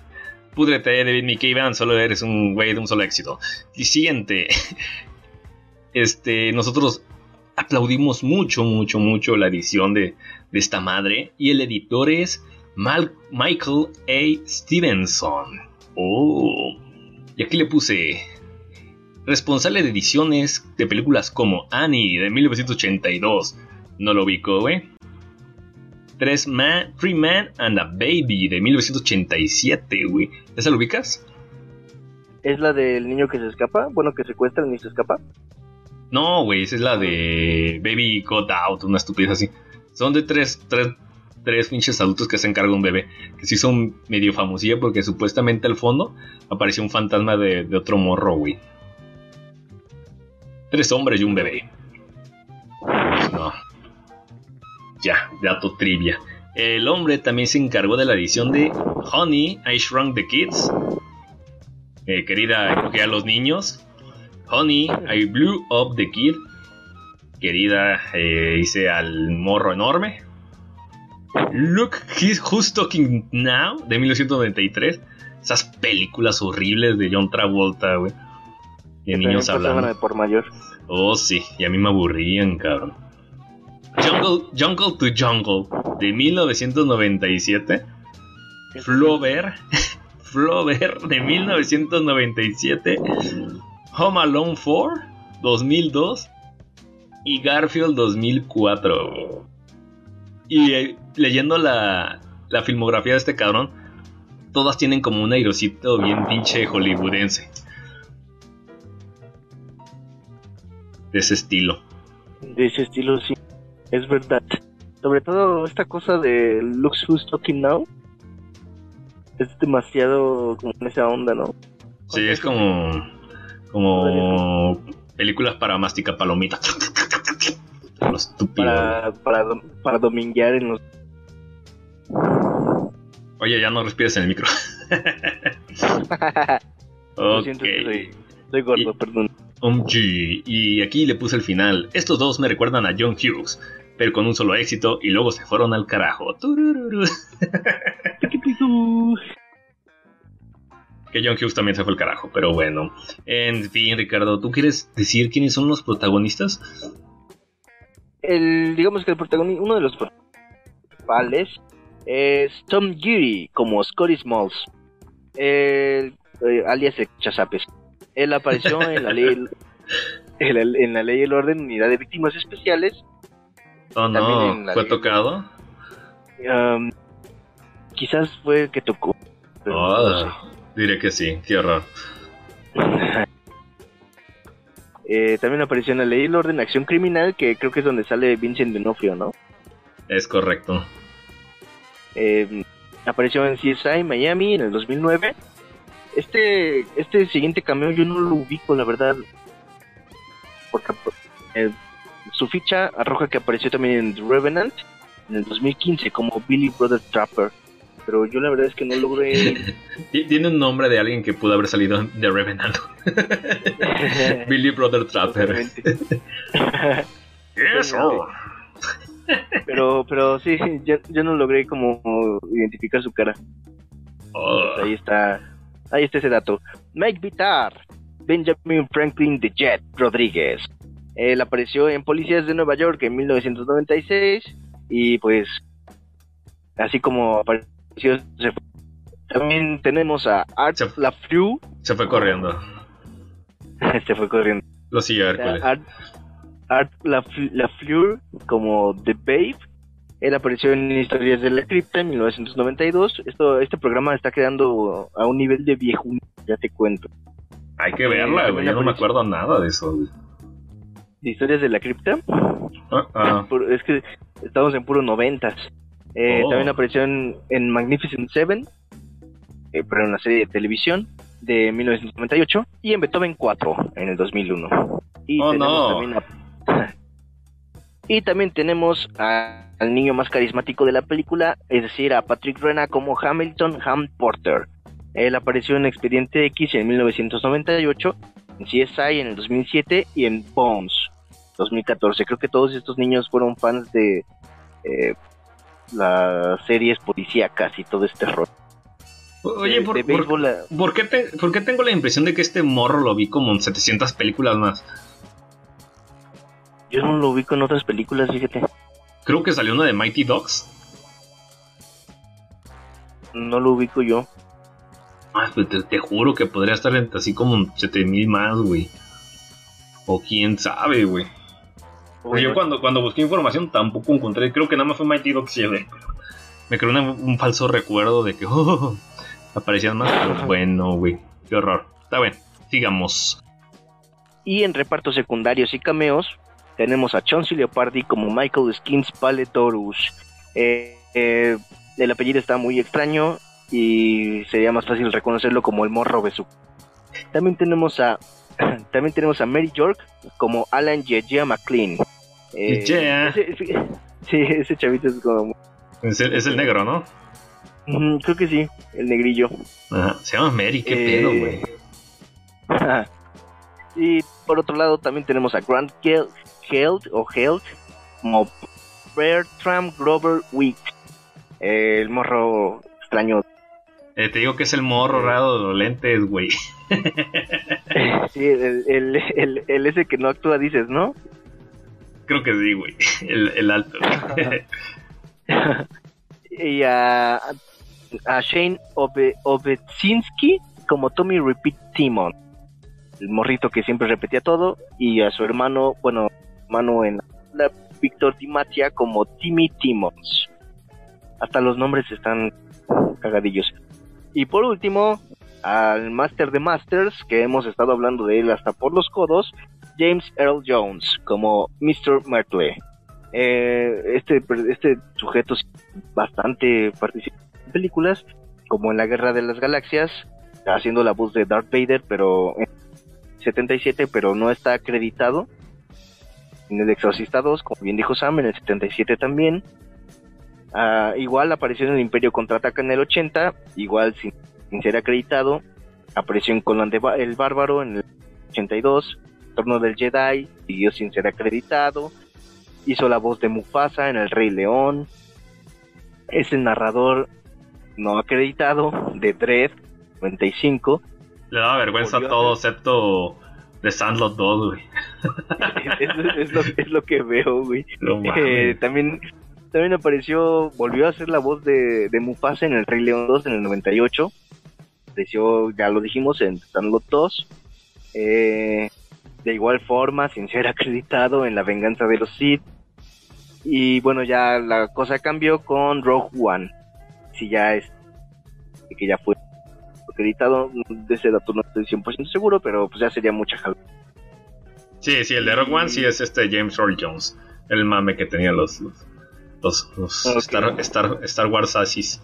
Púdrete, David Evans, solo eres un güey de un solo éxito. Y siguiente. Este, nosotros aplaudimos mucho, mucho, mucho la edición de, de esta madre. Y el editor es Michael A. Stevenson. Oh. Y aquí le puse. Responsable de ediciones de películas como Annie de 1982. No lo ubico, güey. Tres Man, Three Man and a Baby de 1987, güey. ¿Esa lo ubicas? ¿Es la del niño que se escapa? Bueno, que secuestran y se escapa. No, güey, esa es la de Baby Got Out, una estupidez así. Son de tres, tres, tres pinches adultos que se encargan de un bebé. Que sí son medio famosilla porque supuestamente al fondo apareció un fantasma de, de otro morro, güey. Tres hombres y un bebé. no. Ya, dato trivia. El hombre también se encargó de la edición de Honey, I Shrunk the Kids. Eh, querida, cogí a los niños. Honey, I Blew Up the Kid. Querida, eh, hice al morro enorme. Look, he's Who's Talking Now de 1993. Esas películas horribles de John Travolta, güey. De niños hablando. de por mayor. Oh, sí, y a mí me aburrían, cabrón. Jungle, to Jungle de 1997. Flover, Flover de 1997. Home Alone 4 2002 y Garfield 2004. Y eh, leyendo la, la filmografía de este cabrón, todas tienen como un airocito bien pinche hollywoodense. De ese estilo. De ese estilo, sí. Es verdad. Sobre todo esta cosa de Looks Who's Talking Now. Es demasiado como en esa onda, ¿no? Sí, es como. Como. Películas para mastica palomita. Para, para, para dominguear en los... Oye, ya no respires en el micro. Lo ok. siento, que soy, soy gordo, Y- perdón. Um, G. Y aquí le puse el final. Estos dos me recuerdan a John Hughes, pero con un solo éxito y luego se fueron al carajo. Que John Hughes también se fue al carajo, pero bueno. En fin, Ricardo, ¿tú quieres decir quiénes son los protagonistas? El, digamos que el protagonista, uno de los principales es Tom Geary como Scotty Smalls, el, eh, alias el Chazapes. Él apareció en la ley en la, en la ley y el orden unidad de víctimas especiales. Oh, no, en fue ley. tocado. Um, quizás fue que tocó. pero no sé. diré que sí, qué horror. Eh, también apareció en la ley y el orden acción criminal, que creo que es donde sale Vincent D'Onofrio, ¿no? Es correcto. Eh, apareció en CSI Miami en el 2009. Este, este siguiente cameo yo no lo ubico, la verdad. Porque eh, su ficha arroja que apareció también en The Revenant en el 2015 como Billy Brother Trapper. Pero yo la verdad es que no logré. Ti- Tiene un nombre de alguien que pudo haber salido de Revenant. Billy Brother Trapper. Sir. pero, pero sí, yo, yo no logré como identificar su cara. Oh, Ahí está, ahí está ese dato. Mike Vitar, Benjamin Franklin de Jet Rodríguez. Él apareció en Policías de Nueva York en 1996 y pues así como apareció se fue. También tenemos a Art Se- LaFleur, se fue corriendo. este fue corriendo. Lo sigue Hércules. Art, Art Laf- LaFleur como The Babe. Él apareció en Historias de la Cripta en 1992. Esto, este programa está quedando a un nivel de viejo, ya te cuento. Hay que verla, güey. Yo no me acuerdo nada de eso. güey. de Historias de la Cripta. Ah, ah. Es que estamos en puro noventas. Eh, Oh. También apareció en, en Magnificent Seven, eh, pero en una serie de televisión de 1998, y en Beethoven 4 en el 2001. Y Oh, tenemos no. también a- y también tenemos a- al niño más carismático de la película, es decir, a Patrick Rena como Hamilton Ham Porter. Él apareció en Expediente X en 1998, en CSI en el 2007 y en Bones 2014. Creo que todos estos niños fueron fans de eh, las series policíacas y todo este rol. Oye, de, ¿por, de por- béisbol, por qué te- por qué tengo la impresión de que este morro lo vi como en 700 películas más? yo no lo ubico en otras películas, fíjate. Creo que salió una de Mighty Dogs. No lo ubico yo. Ah, pues te, te juro que podría estar así como en 7000 más, güey. O quién sabe, güey. Porque yo cuando, cuando busqué información tampoco encontré, creo que nada más fue Mighty Dogs 7. pero Me creó una- un falso recuerdo de que oh, aparecían más, pero bueno, güey. Qué horror. Está bien, sigamos. Y en repartos secundarios y cameos tenemos a Chauncey Leopardi como Michael Skins Paletorus. Eh, eh, el apellido está muy extraño y sería más fácil reconocerlo como el morro Besu. También tenemos a también tenemos a Mary York como Alan Yejia McLean. Eh, Yeah. ese- ese- sí, ese chavito es como... Es el, es el negro, ¿no? Creo que sí, el negrillo. Ajá. Se llama Mary, qué Eh, pedo, güey. y por otro lado también tenemos a Grant Held, Held o Held como Bertram Grover Week. el morro extraño. Eh, te digo que es el morro raro de los lentes, güey. Sí, el, el, el, el ese que no actúa, dices, ¿no? Creo que sí, güey. El, el alto. y a, a Shane Obe, Obetzinski como Tommy Repeat Timon, el morrito que siempre repetía todo, y a su hermano, bueno, hermano en la Víctor Timatia como Timmy Timmons. Hasta los nombres están cagadillos. Y por último, al Master de Masters, que hemos estado hablando de él hasta por los codos, James Earl Jones como Mr. Myrtle. Eh, este, este sujeto sí, bastante participa en películas, como en la Guerra de las Galaxias, haciendo la voz de Darth Vader, pero en 77, pero no está acreditado. En el Exorcista 2, como bien dijo Sam, en el 77 también. Ah, igual apareció en el Imperio Contraataca en el 80, igual sin, sin ser acreditado. Apareció en Conan el Bárbaro en el 82, Torno del Jedi, siguió sin ser acreditado. Hizo la voz de Mufasa en El Rey León. Es el narrador no acreditado de Dread 95. Le daba vergüenza a todo, excepto de Sandlot 2, güey. es, es lo, es lo que veo, güey. No Eh, también, también apareció, volvió a hacer la voz de, de Mufasa en El Rey León 2 en el 98. Apareció, ya lo dijimos, en Sandlot 2. Eh, de igual forma, sin ser acreditado en La Venganza de los Sith. Y bueno, ya la cosa cambió con Rogue One. Si ya es, que ya fue acreditado, de ese dato no estoy 100% seguro, pero pues ya sería mucha jalada. Sí, sí, el de Rogue One sí es este James Earl Jones. El mame que tenía los, los, los. Star, Star, Star Wars Asis.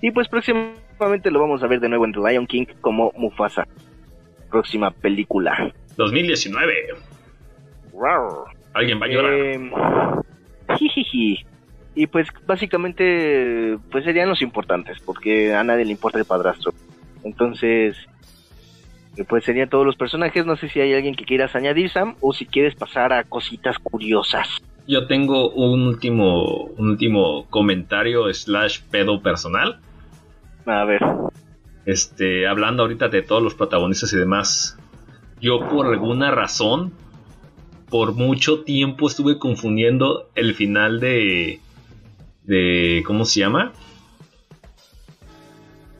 Y pues próximamente lo vamos a ver de nuevo en The Lion King como Mufasa. Próxima película. 2019. Rar. Alguien va a llorar. Eh, jijiji. Y pues básicamente pues serían los importantes, porque a nadie le importa el padrastro. Entonces, eh, pues serían todos los personajes. No sé si hay alguien que quieras añadir, Sam, o si quieres pasar a cositas curiosas. Yo tengo un último, un último comentario slash pedo personal. A ver. Este, hablando ahorita de todos los protagonistas y demás. Yo por alguna razón, por mucho tiempo estuve confundiendo el final de, de, ¿cómo se llama?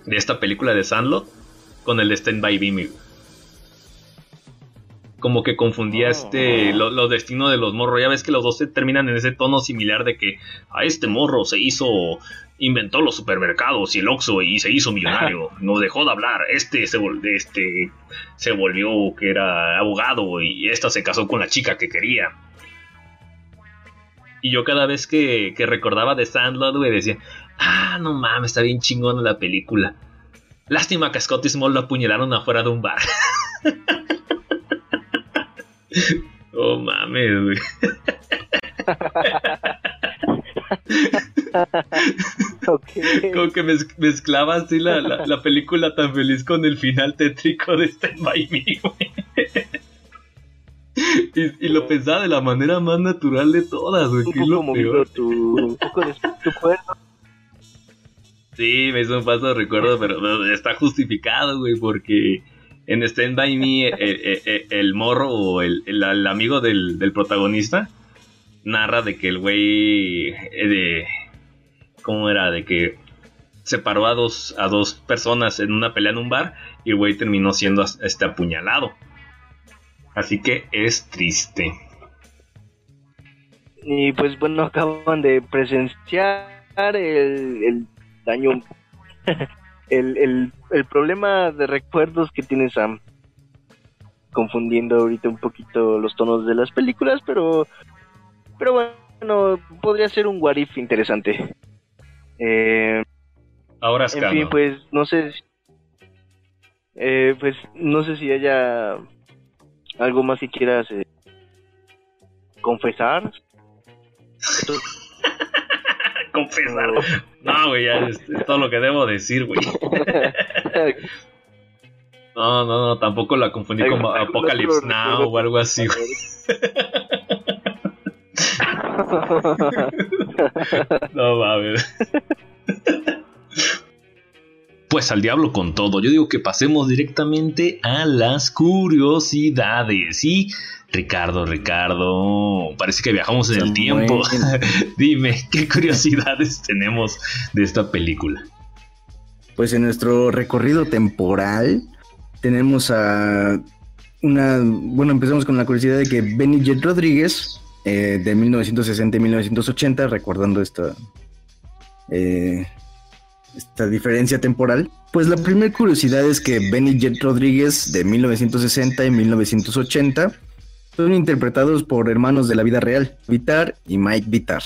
De esta película de Sandlot con el de Stand By Me. Como que confundía este lo- los destinos de los morros. Ya ves que los dos se terminan en ese tono similar de que a este morro se hizo inventó los supermercados y el Oxxo y se hizo millonario. Nos dejó de hablar. Este se, este se volvió que era abogado y esta se casó con la chica que quería. Y yo cada vez que, que recordaba de Sandlot, güey, decía, ah, no mames, está bien chingona la película. Lástima que a Scott Small lo apuñalaron afuera de un bar. oh mames, güey. Como que mez- mezclaba así la, la, la película tan feliz con el final tétrico de Stand By Me, güey. Y, y lo pensaba de la manera más natural de todas, güey. Un poco lo movido peor. tu, un poco de tu cuerpo. Sí, me hizo un paso de recuerdo, pero, está justificado, güey, porque en Stand By Me, eh, eh, eh, el morro o el, el- amigo del, del protagonista narra de que el güey de... ¿Cómo era? De que separó a dos, a dos personas en una pelea en un bar y el güey terminó siendo este apuñalado. Así que es triste. Y pues bueno, acaban de presenciar el, el daño, el, el, el problema de recuerdos que tiene Sam. Confundiendo ahorita un poquito los tonos de las películas, pero, pero bueno, podría ser un what if interesante. Eh, Ahora es en fin, pues no sé, si- eh, pues no sé si haya algo más que quieras eh, confesar. Confesar. No, güey, ya es, es todo lo que debo decir, güey. No, no, no, tampoco la confundí con Apocalypse Now o algo así, güey. No mames. Pues al diablo con todo. Yo digo que pasemos directamente a las curiosidades. Y Ricardo, Ricardo, parece que viajamos en el tiempo. Dime, ¿qué curiosidades tenemos de esta película? Pues en nuestro recorrido temporal tenemos a una... Bueno, empezamos con la curiosidad de que Benny Jet Rodríguez, eh, de 1960 y 1980, recordando esta... eh, esta diferencia temporal. Pues la primera curiosidad es que Benny Jet Rodríguez de 1960 y 1980 son interpretados por hermanos de la vida real, Vitar y Mike Vitar.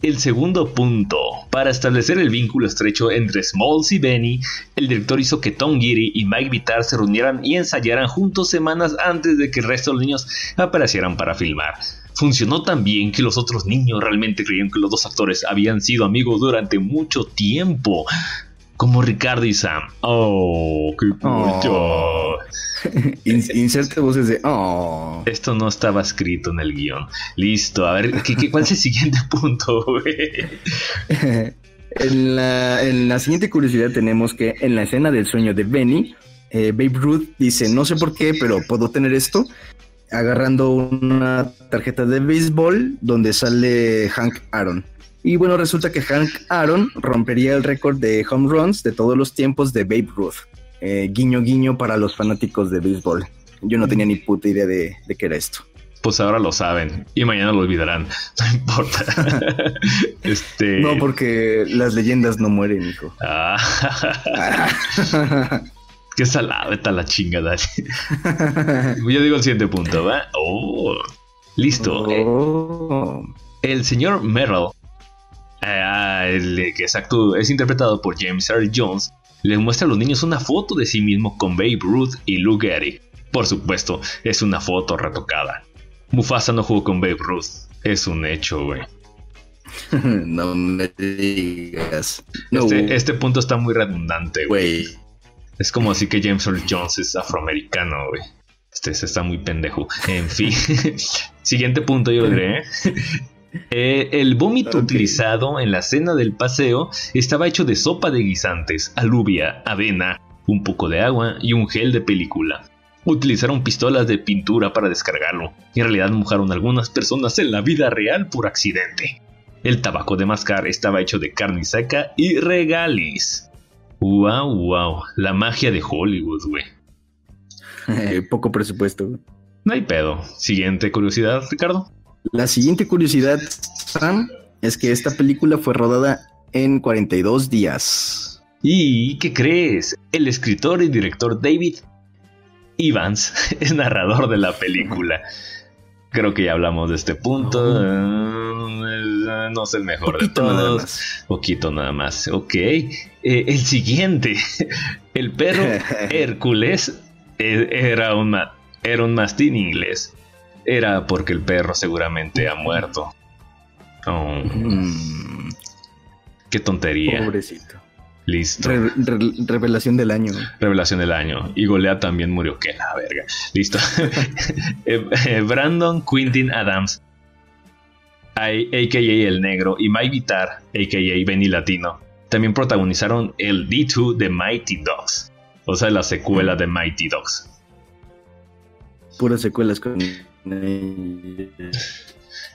El segundo punto. Para establecer el vínculo estrecho entre Smalls y Benny, el director hizo que Tom Geary y Mike Vitar se reunieran y ensayaran juntos semanas antes de que el resto de los niños aparecieran para filmar. Funcionó tan bien que los otros niños realmente creían que los dos actores habían sido amigos durante mucho tiempo. Como Ricardo y Sam. Oh, qué mucho. In- inserte voces de oh. Esto no estaba escrito en el guion. Listo, a ver, ¿qué, qué, cuál es el siguiente punto, güey? en, la, en la siguiente curiosidad tenemos que en la escena del sueño de Benny, eh, Babe Ruth dice, no sé por qué, pero puedo tener esto, agarrando una tarjeta de béisbol donde sale Hank Aaron. Y bueno, resulta que Hank Aaron rompería el récord de home runs de todos los tiempos de Babe Ruth. Eh, guiño guiño para los fanáticos de béisbol. Yo no tenía ni puta idea de, de qué era esto. Pues ahora lo saben y mañana lo olvidarán. No importa. este. No, porque las leyendas no mueren, hijo. Ah, qué salada está la chingada. Yo digo el siguiente punto, ¿va? Oh, listo. Oh. El señor Merrill, eh, el que es, actu- es interpretado por James Earl Jones, le muestra a los niños una foto de sí mismo con Babe Ruth y Lou Gehrig. Por supuesto, es una foto retocada. Mufasa no jugó con Babe Ruth. Es un hecho, güey. no me digas. No, Este, este punto está muy redundante, güey. Es como así que James Earl Jones es afroamericano, güey. Este se está muy pendejo. En fin. Siguiente punto, yo diré. ¿eh? Eh, el vómito utilizado en la cena del paseo estaba hecho de sopa de guisantes, alubia, avena, un poco de agua y un gel de película. Utilizaron pistolas de pintura para descargarlo. y En realidad mojaron algunas personas en la vida real por accidente. El tabaco de mascar estaba hecho de carne seca y regalis. Wow, wow, la magia de Hollywood, güey. Eh, poco presupuesto. No hay pedo. Siguiente curiosidad, Ricardo. La siguiente curiosidad, Sam, es que esta película fue rodada en 42 días. ¿Y qué crees? El escritor y director David Evans es narrador de la película. Creo que ya hablamos de este punto. Eh, No es el mejor de Poquito nada todos. más. Poquito nada más. Ok. Eh, el siguiente. El perro Hércules eh, era un, ma- era un mastín inglés. Era porque el perro seguramente ha muerto. Oh, Mm, qué tontería. pobrecito. Listo. Re- re- revelación del año. Revelación del año. Y Golea también murió. Que la verga. Listo. Eh, eh, Brandon Quintin Adams, a.k.a. El Negro, y Mike Vitar, a.k.a. Benny Latino, también protagonizaron el D2 de Mighty Dogs. O sea, la secuela de Mighty Dogs. Puras secuelas con.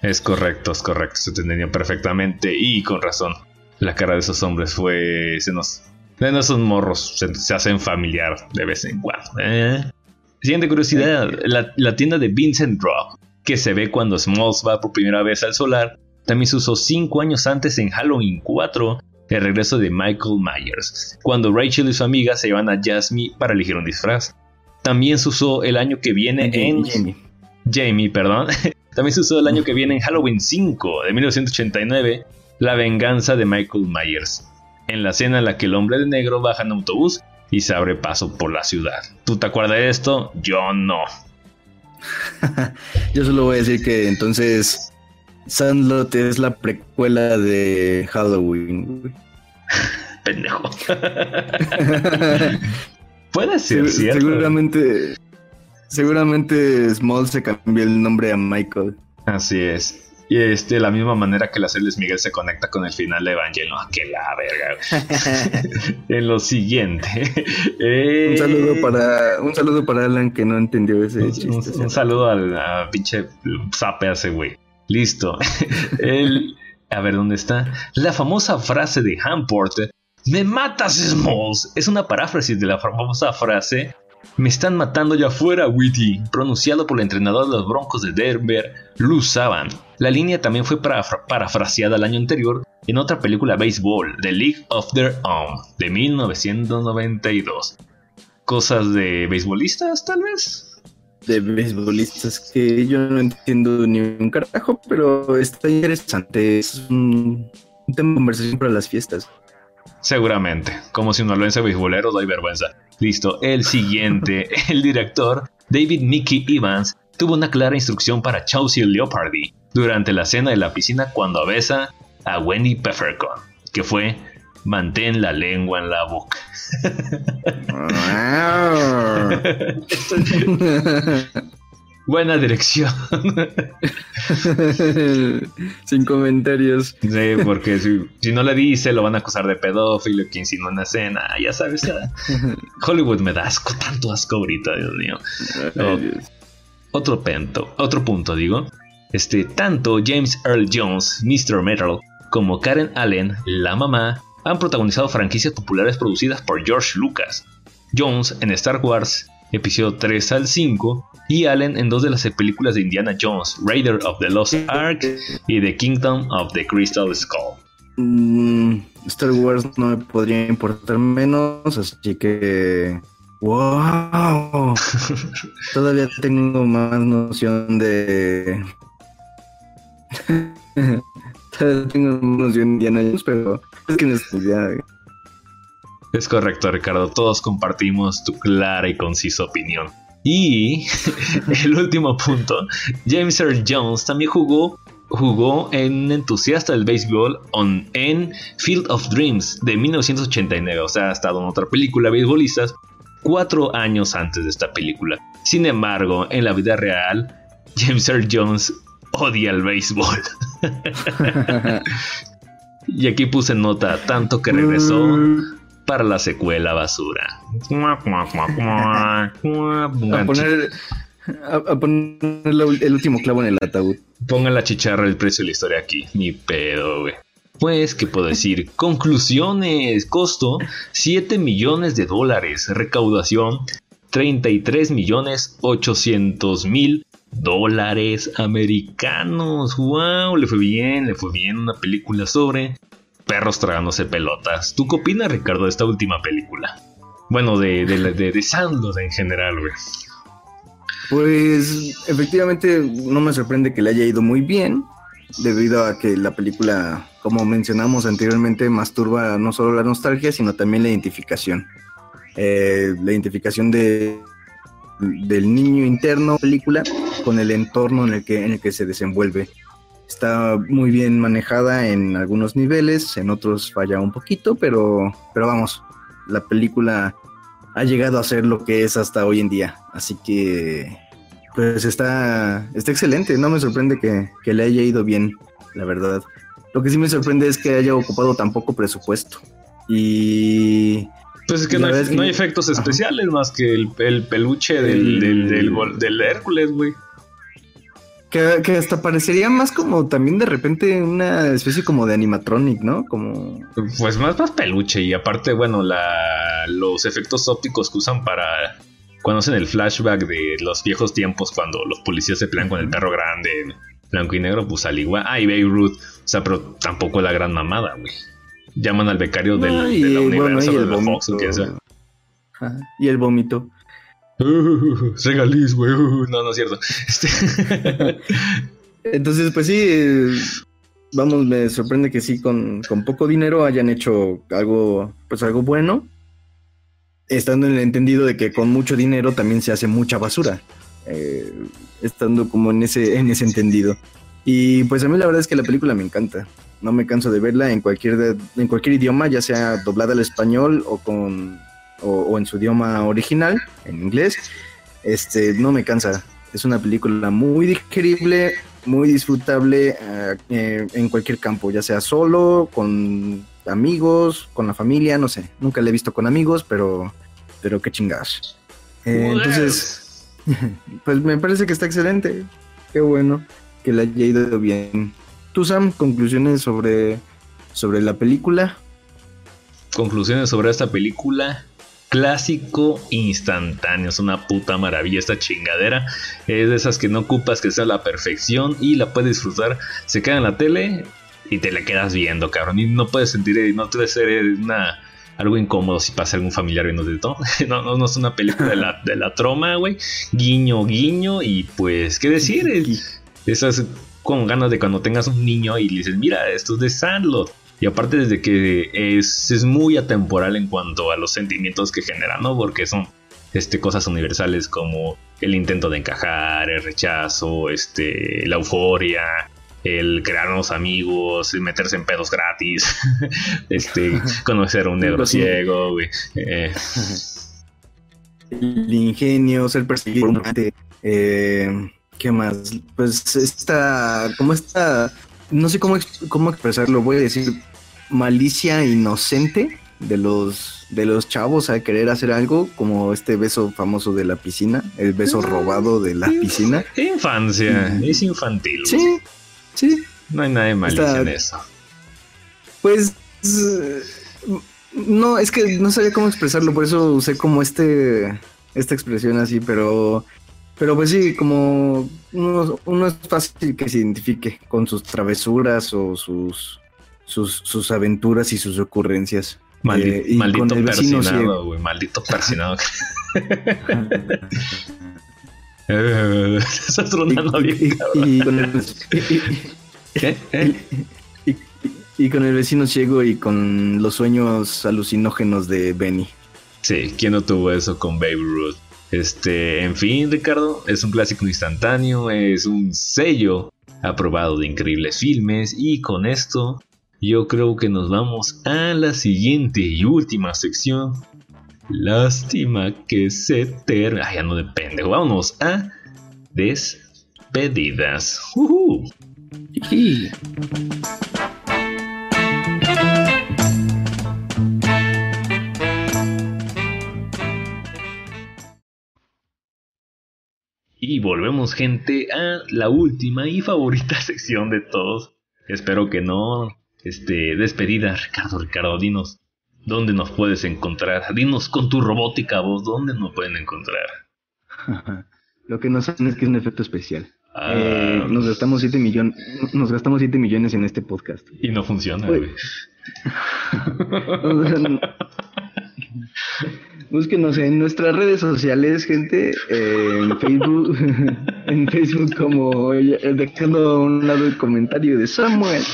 Es correcto, es correcto. Se te entendió perfectamente. Y con razón. La cara de esos hombres fue. Se nos. De esos morros se, se hacen familiar de vez en cuando. ¿eh? Siguiente curiosidad: la, la tienda de Vincent Rock, que se ve cuando Smalls va por primera vez al solar, también se usó 5 años antes en Halloween 4, el regreso de Michael Myers, cuando Rachel y su amiga se llevan a Jasmine para elegir un disfraz. También se usó el año que viene en. Jamie. Jamie, perdón. También se usó el año que viene en Halloween 5 de 1989, La venganza de Michael Myers, en la escena en la que el hombre de negro baja en autobús y se abre paso por la ciudad. ¿Tú te acuerdas de esto? Yo no. Yo solo voy a decir que entonces Sandlot es la precuela de Halloween. Pendejo. Puede ser, Se- ¿cierto? seguramente, seguramente Small se cambió el nombre a Michael. Así es. Y este, de la misma manera que la serie Luis Miguel se conecta con el final de Evangelion. ¡Ah, que la verga! en lo siguiente. eh, Un saludo para un saludo para Alan que no entendió ese Un, chiste. un saludo al a pinche zape a ese güey. Listo. El, a ver, ¿dónde está? La famosa frase de Hamport. Me matas, Smalls. Es una paráfrasis de la famosa frase. Me están matando allá afuera, Witty. Pronunciado por el entrenador de los Broncos de Denver, Lou Saban. La línea también fue parafra- parafraseada el año anterior en otra película béisbol, The League of Their Own, de 1992. Cosas de beisbolistas, tal vez. de beisbolistas que yo no entiendo ni un carajo, pero está interesante. Es un tema de conversación para las fiestas. Seguramente. Como si un albense beisbolero doy vergüenza. Listo. El siguiente. el director, David Mickey Evans, tuvo una clara instrucción para Chelsea Leopardi durante la cena de la piscina cuando besa a Wendy Peppercorn, que fue mantén la lengua en la boca. Buena dirección. Sin comentarios. Sí, porque si, si no le dice, lo van a acusar de pedófilo, que insinuó en la escena. Ya sabes, ya. Hollywood me da asco, tanto asco ahorita, Dios mío. No. Otro, pento, otro punto, digo. Este, tanto James Earl Jones, Mr. Metal, como Karen Allen, la mamá, han protagonizado franquicias populares producidas por George Lucas. Jones en Star Wars, episodio 3 al 5, y Allen en dos de las películas de Indiana Jones, Raider of the Lost Ark y The Kingdom of the Crystal Skull. Mm, Star Wars no me podría importar menos, así que. ¡Wow! Todavía tengo más noción de. Todavía tengo más noción de Indiana Jones, pero es que no estudia. Es correcto, Ricardo. Todos compartimos tu clara y concisa opinión. Y el último punto, James Earl Jones también jugó, jugó en entusiasta del béisbol on, en Field of Dreams de 1989. O sea, ha estado en otra película de beisbolistas cuatro años antes de esta película. Sin embargo, en la vida real, James Earl Jones odia el béisbol. y aquí puse nota, tanto que regresó para la secuela basura. A poner, a, a poner la ul- el último clavo en el ataúd. Pongan la chicharra el precio de la historia aquí. Ni pedo, güey. Pues, ¿qué puedo decir? Conclusiones. Costo 7 millones de dólares. Recaudación 33 millones 800 mil dólares americanos. ¡Wow! Le fue bien, le fue bien una película sobre perros tragándose pelotas. ¿Tú qué opinas, Ricardo, de esta última película? Bueno, de, de, de, en general, güey. Pues efectivamente no me sorprende que le haya ido muy bien, debido a que la película, como mencionamos anteriormente, masturba no solo la nostalgia, sino también la identificación. Eh, la identificación de, del niño interno película con el entorno en el que, en el que se desenvuelve. Está muy bien manejada en algunos niveles, en otros falla un poquito, pero, pero vamos, la película ha llegado a ser lo que es hasta hoy en día. Así que, pues está, está excelente. No me sorprende que, que le haya ido bien, la verdad. Lo que sí me sorprende es que haya ocupado tan poco presupuesto. Y Pues es que no hay, verdad es que- no hay efectos especiales más que el, el peluche del, El- del, del, del Hércules, güey. Que, que hasta parecería más como también de repente una especie como de animatronic, ¿no? Como... Pues más, más peluche y aparte, bueno, la, los efectos ópticos que usan para cuando hacen el flashback de los viejos tiempos cuando los policías se pelean con el perro grande, blanco y negro, pues al igual. Ah, y Beirut, o sea, pero tampoco la gran mamada, güey. Llaman al becario del, Ay, de la bueno, Universal y o el de Fox o sea. Y el vómito. Uh, regaliz, güey. uh, no, no es cierto. Este... Entonces, pues sí, vamos, me sorprende que sí, con, con poco dinero hayan hecho algo, pues algo bueno, estando en el entendido de que con mucho dinero también se hace mucha basura. eh, estando como en ese, en ese entendido. Y pues a mí la verdad es que la película me encanta. No me canso de verla en cualquier, en cualquier idioma, ya sea doblada al español o, con, o, o en su idioma original, en inglés. Este, no me cansa. Es una película muy digerible, muy disfrutable eh, eh, en cualquier campo, ya sea solo, con amigos, con la familia, no sé. Nunca la he visto con amigos, pero, pero qué chingados. Eh, entonces, pues me parece que está excelente. Qué bueno que le haya ido bien. Tú, Sam, conclusiones sobre, sobre la película. Conclusiones sobre esta película. Clásico instantáneo, es una puta maravilla esta chingadera. Es de esas que no ocupas que sea la perfección y la puedes disfrutar. Se queda en la tele y te la quedas viendo, cabrón. Y no puedes sentir, no debe ser una, algo incómodo si pasa algún familiar viendo de todo. No, no, no es una película de la, de la troma, güey. Guiño, guiño. Y pues, ¿qué decir? Es- esas con ganas de cuando tengas un niño y le dices, mira, esto es de Sandlot. Y aparte desde que es, es muy atemporal en cuanto a los sentimientos que genera, ¿no? Porque son este, cosas universales como el intento de encajar, el rechazo, este, la euforia, el crear nuevos amigos, el meterse en pedos gratis, este, conocer a un negro ciego, güey. Eh, El ingenio, ser perseguido eh, ¿Qué más? Pues esta, como esta, no sé cómo, cómo expresarlo, voy a decir malicia inocente de los de los chavos a querer hacer algo, como este beso famoso de la piscina, el beso robado de la piscina. infancia, es infantil. Sí, sí, No hay nada de malicia Está- en eso. Pues no, es que no sabía cómo expresarlo, por eso usé como este esta expresión así, pero pero pues sí, como uno, uno es fácil que se identifique con sus travesuras o sus sus, sus aventuras y sus ocurrencias. Maldi- Eh, y maldito con el vecino persinado, güey. Maldito persinado. Eh, Estás tronando bien, y- con el-. ¿Eh? y- y con el vecino ciego y con los sueños alucinógenos de Benny. Sí, ¿quién no tuvo eso con Babe Ruth? Este, en fin, Ricardo, es un clásico instantáneo, es un sello aprobado de increíbles filmes y con esto yo creo que nos vamos a la siguiente y última sección. Lástima que se termina. Ay, ya no depende. Vámonos a despedidas. Ujú. Y- Y volvemos, gente, a la última y favorita sección de todos. Espero que no. Este, despedida, Ricardo, Ricardo, dinos dónde nos puedes encontrar. Dinos con tu robótica voz, dónde nos pueden encontrar. Lo que no saben es que es un efecto especial. Ah, Eh, nos gastamos 7 millones, nos gastamos 7 millones en este podcast. y no funciona, güey. Búsquenos en nuestras redes sociales, gente, eh, en Facebook, en Facebook como dejando a un lado el comentario de Samuel.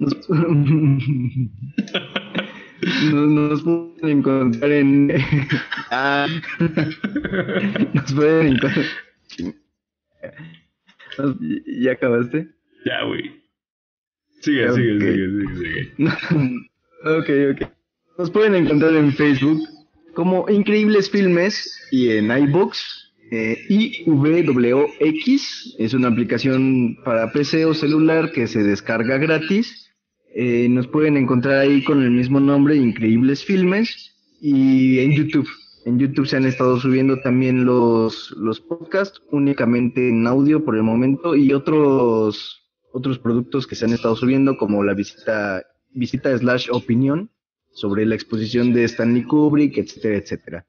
Nos, nos, nos pueden encontrar en ah, nos pueden encontrar ¿Ya acabaste? Ya, güey. Sigue, sigue, sigue, sigue, sigue. ok, ok. Nos pueden encontrar en Facebook como Increíbles Filmes y en iBooks. Eh, IWX es una aplicación para PC o celular que se descarga gratis. Eh, nos pueden encontrar ahí con el mismo nombre, Increíbles Filmes, y en YouTube. En YouTube se han estado subiendo también los, los podcasts, únicamente en audio por el momento, y otros, otros productos que se han estado subiendo, como la visita, visita slash opinión sobre la exposición de Stanley Kubrick, etcétera, etcétera.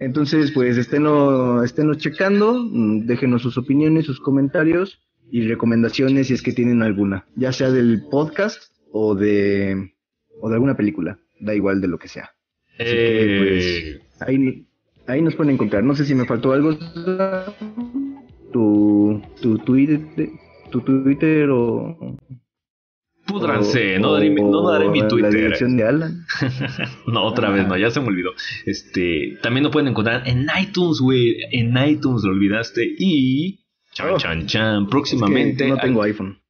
Entonces, pues esténlo, esténlo checando, mm, déjenos sus opiniones, sus comentarios y recomendaciones si es que tienen alguna, ya sea del podcast o de, o de alguna película, da igual de lo que sea. Así que, pues, Eh, Ahí, ahí nos pueden encontrar. No sé si me faltó algo. Tu, tu Twitter, tu Twitter o Púdranse, O- no daré, mi- no daré mi La Twitter. dirección de Alan. No, otra vez, no, ya se me olvidó. Este, también lo pueden encontrar en iTunes, güey. En iTunes lo olvidaste. Y. Chan, Oh. chan, chan. Es que Próximamente. no tengo iPhone.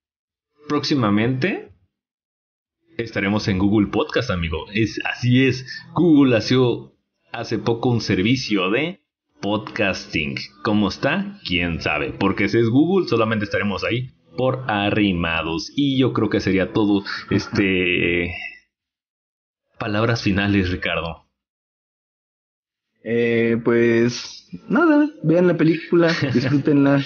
próximamente estaremos en Google Podcast, amigo. Es, así es. Google hació hace poco un servicio de podcasting. ¿Cómo está? ¿Quién sabe? Porque si es Google, solamente estaremos ahí por arrimados. Y yo creo que sería todo. Este. Palabras finales, Ricardo. Eh, pues nada, vean la película, disfrútenla.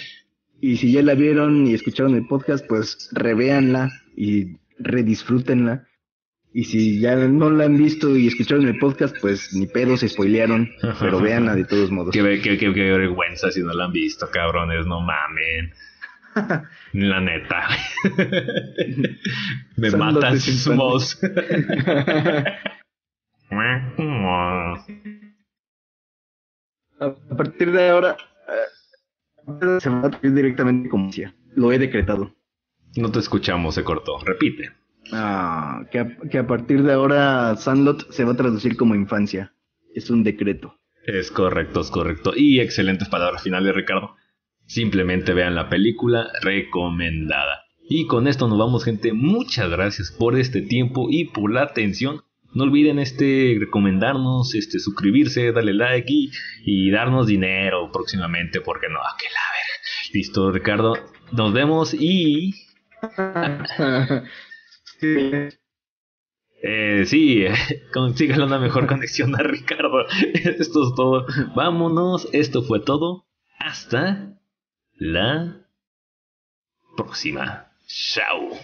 Y si ya la vieron y escucharon el podcast, pues revéanla y redisfrútenla. Y si ya no la han visto y escucharon el podcast, pues ni pedo se spoilearon, pero véanla de todos modos. Qué, qué, qué- qué vergüenza si no la han visto, cabrones. No mamen. La neta. Me sin sus mos. A partir de ahora, eh, se va a traducir directamente como decía. Lo he decretado. No te escuchamos, se cortó. Repite. Ah, que, a, que a partir de ahora Sandlot se va a traducir como infancia. Es un decreto. Es correcto, es correcto. Y excelentes palabras finales, Ricardo. Simplemente vean la película recomendada. Y con esto nos vamos, gente. Muchas gracias por este tiempo y por la atención. No olviden este recomendarnos, este suscribirse, darle like y, darnos dinero próximamente, porque no, que la ver. Listo, Ricardo. Nos vemos y Eh, sí, consígale una mejor conexión a Ricardo. Esto es todo. Vámonos, esto fue todo. Hasta la próxima. Chao.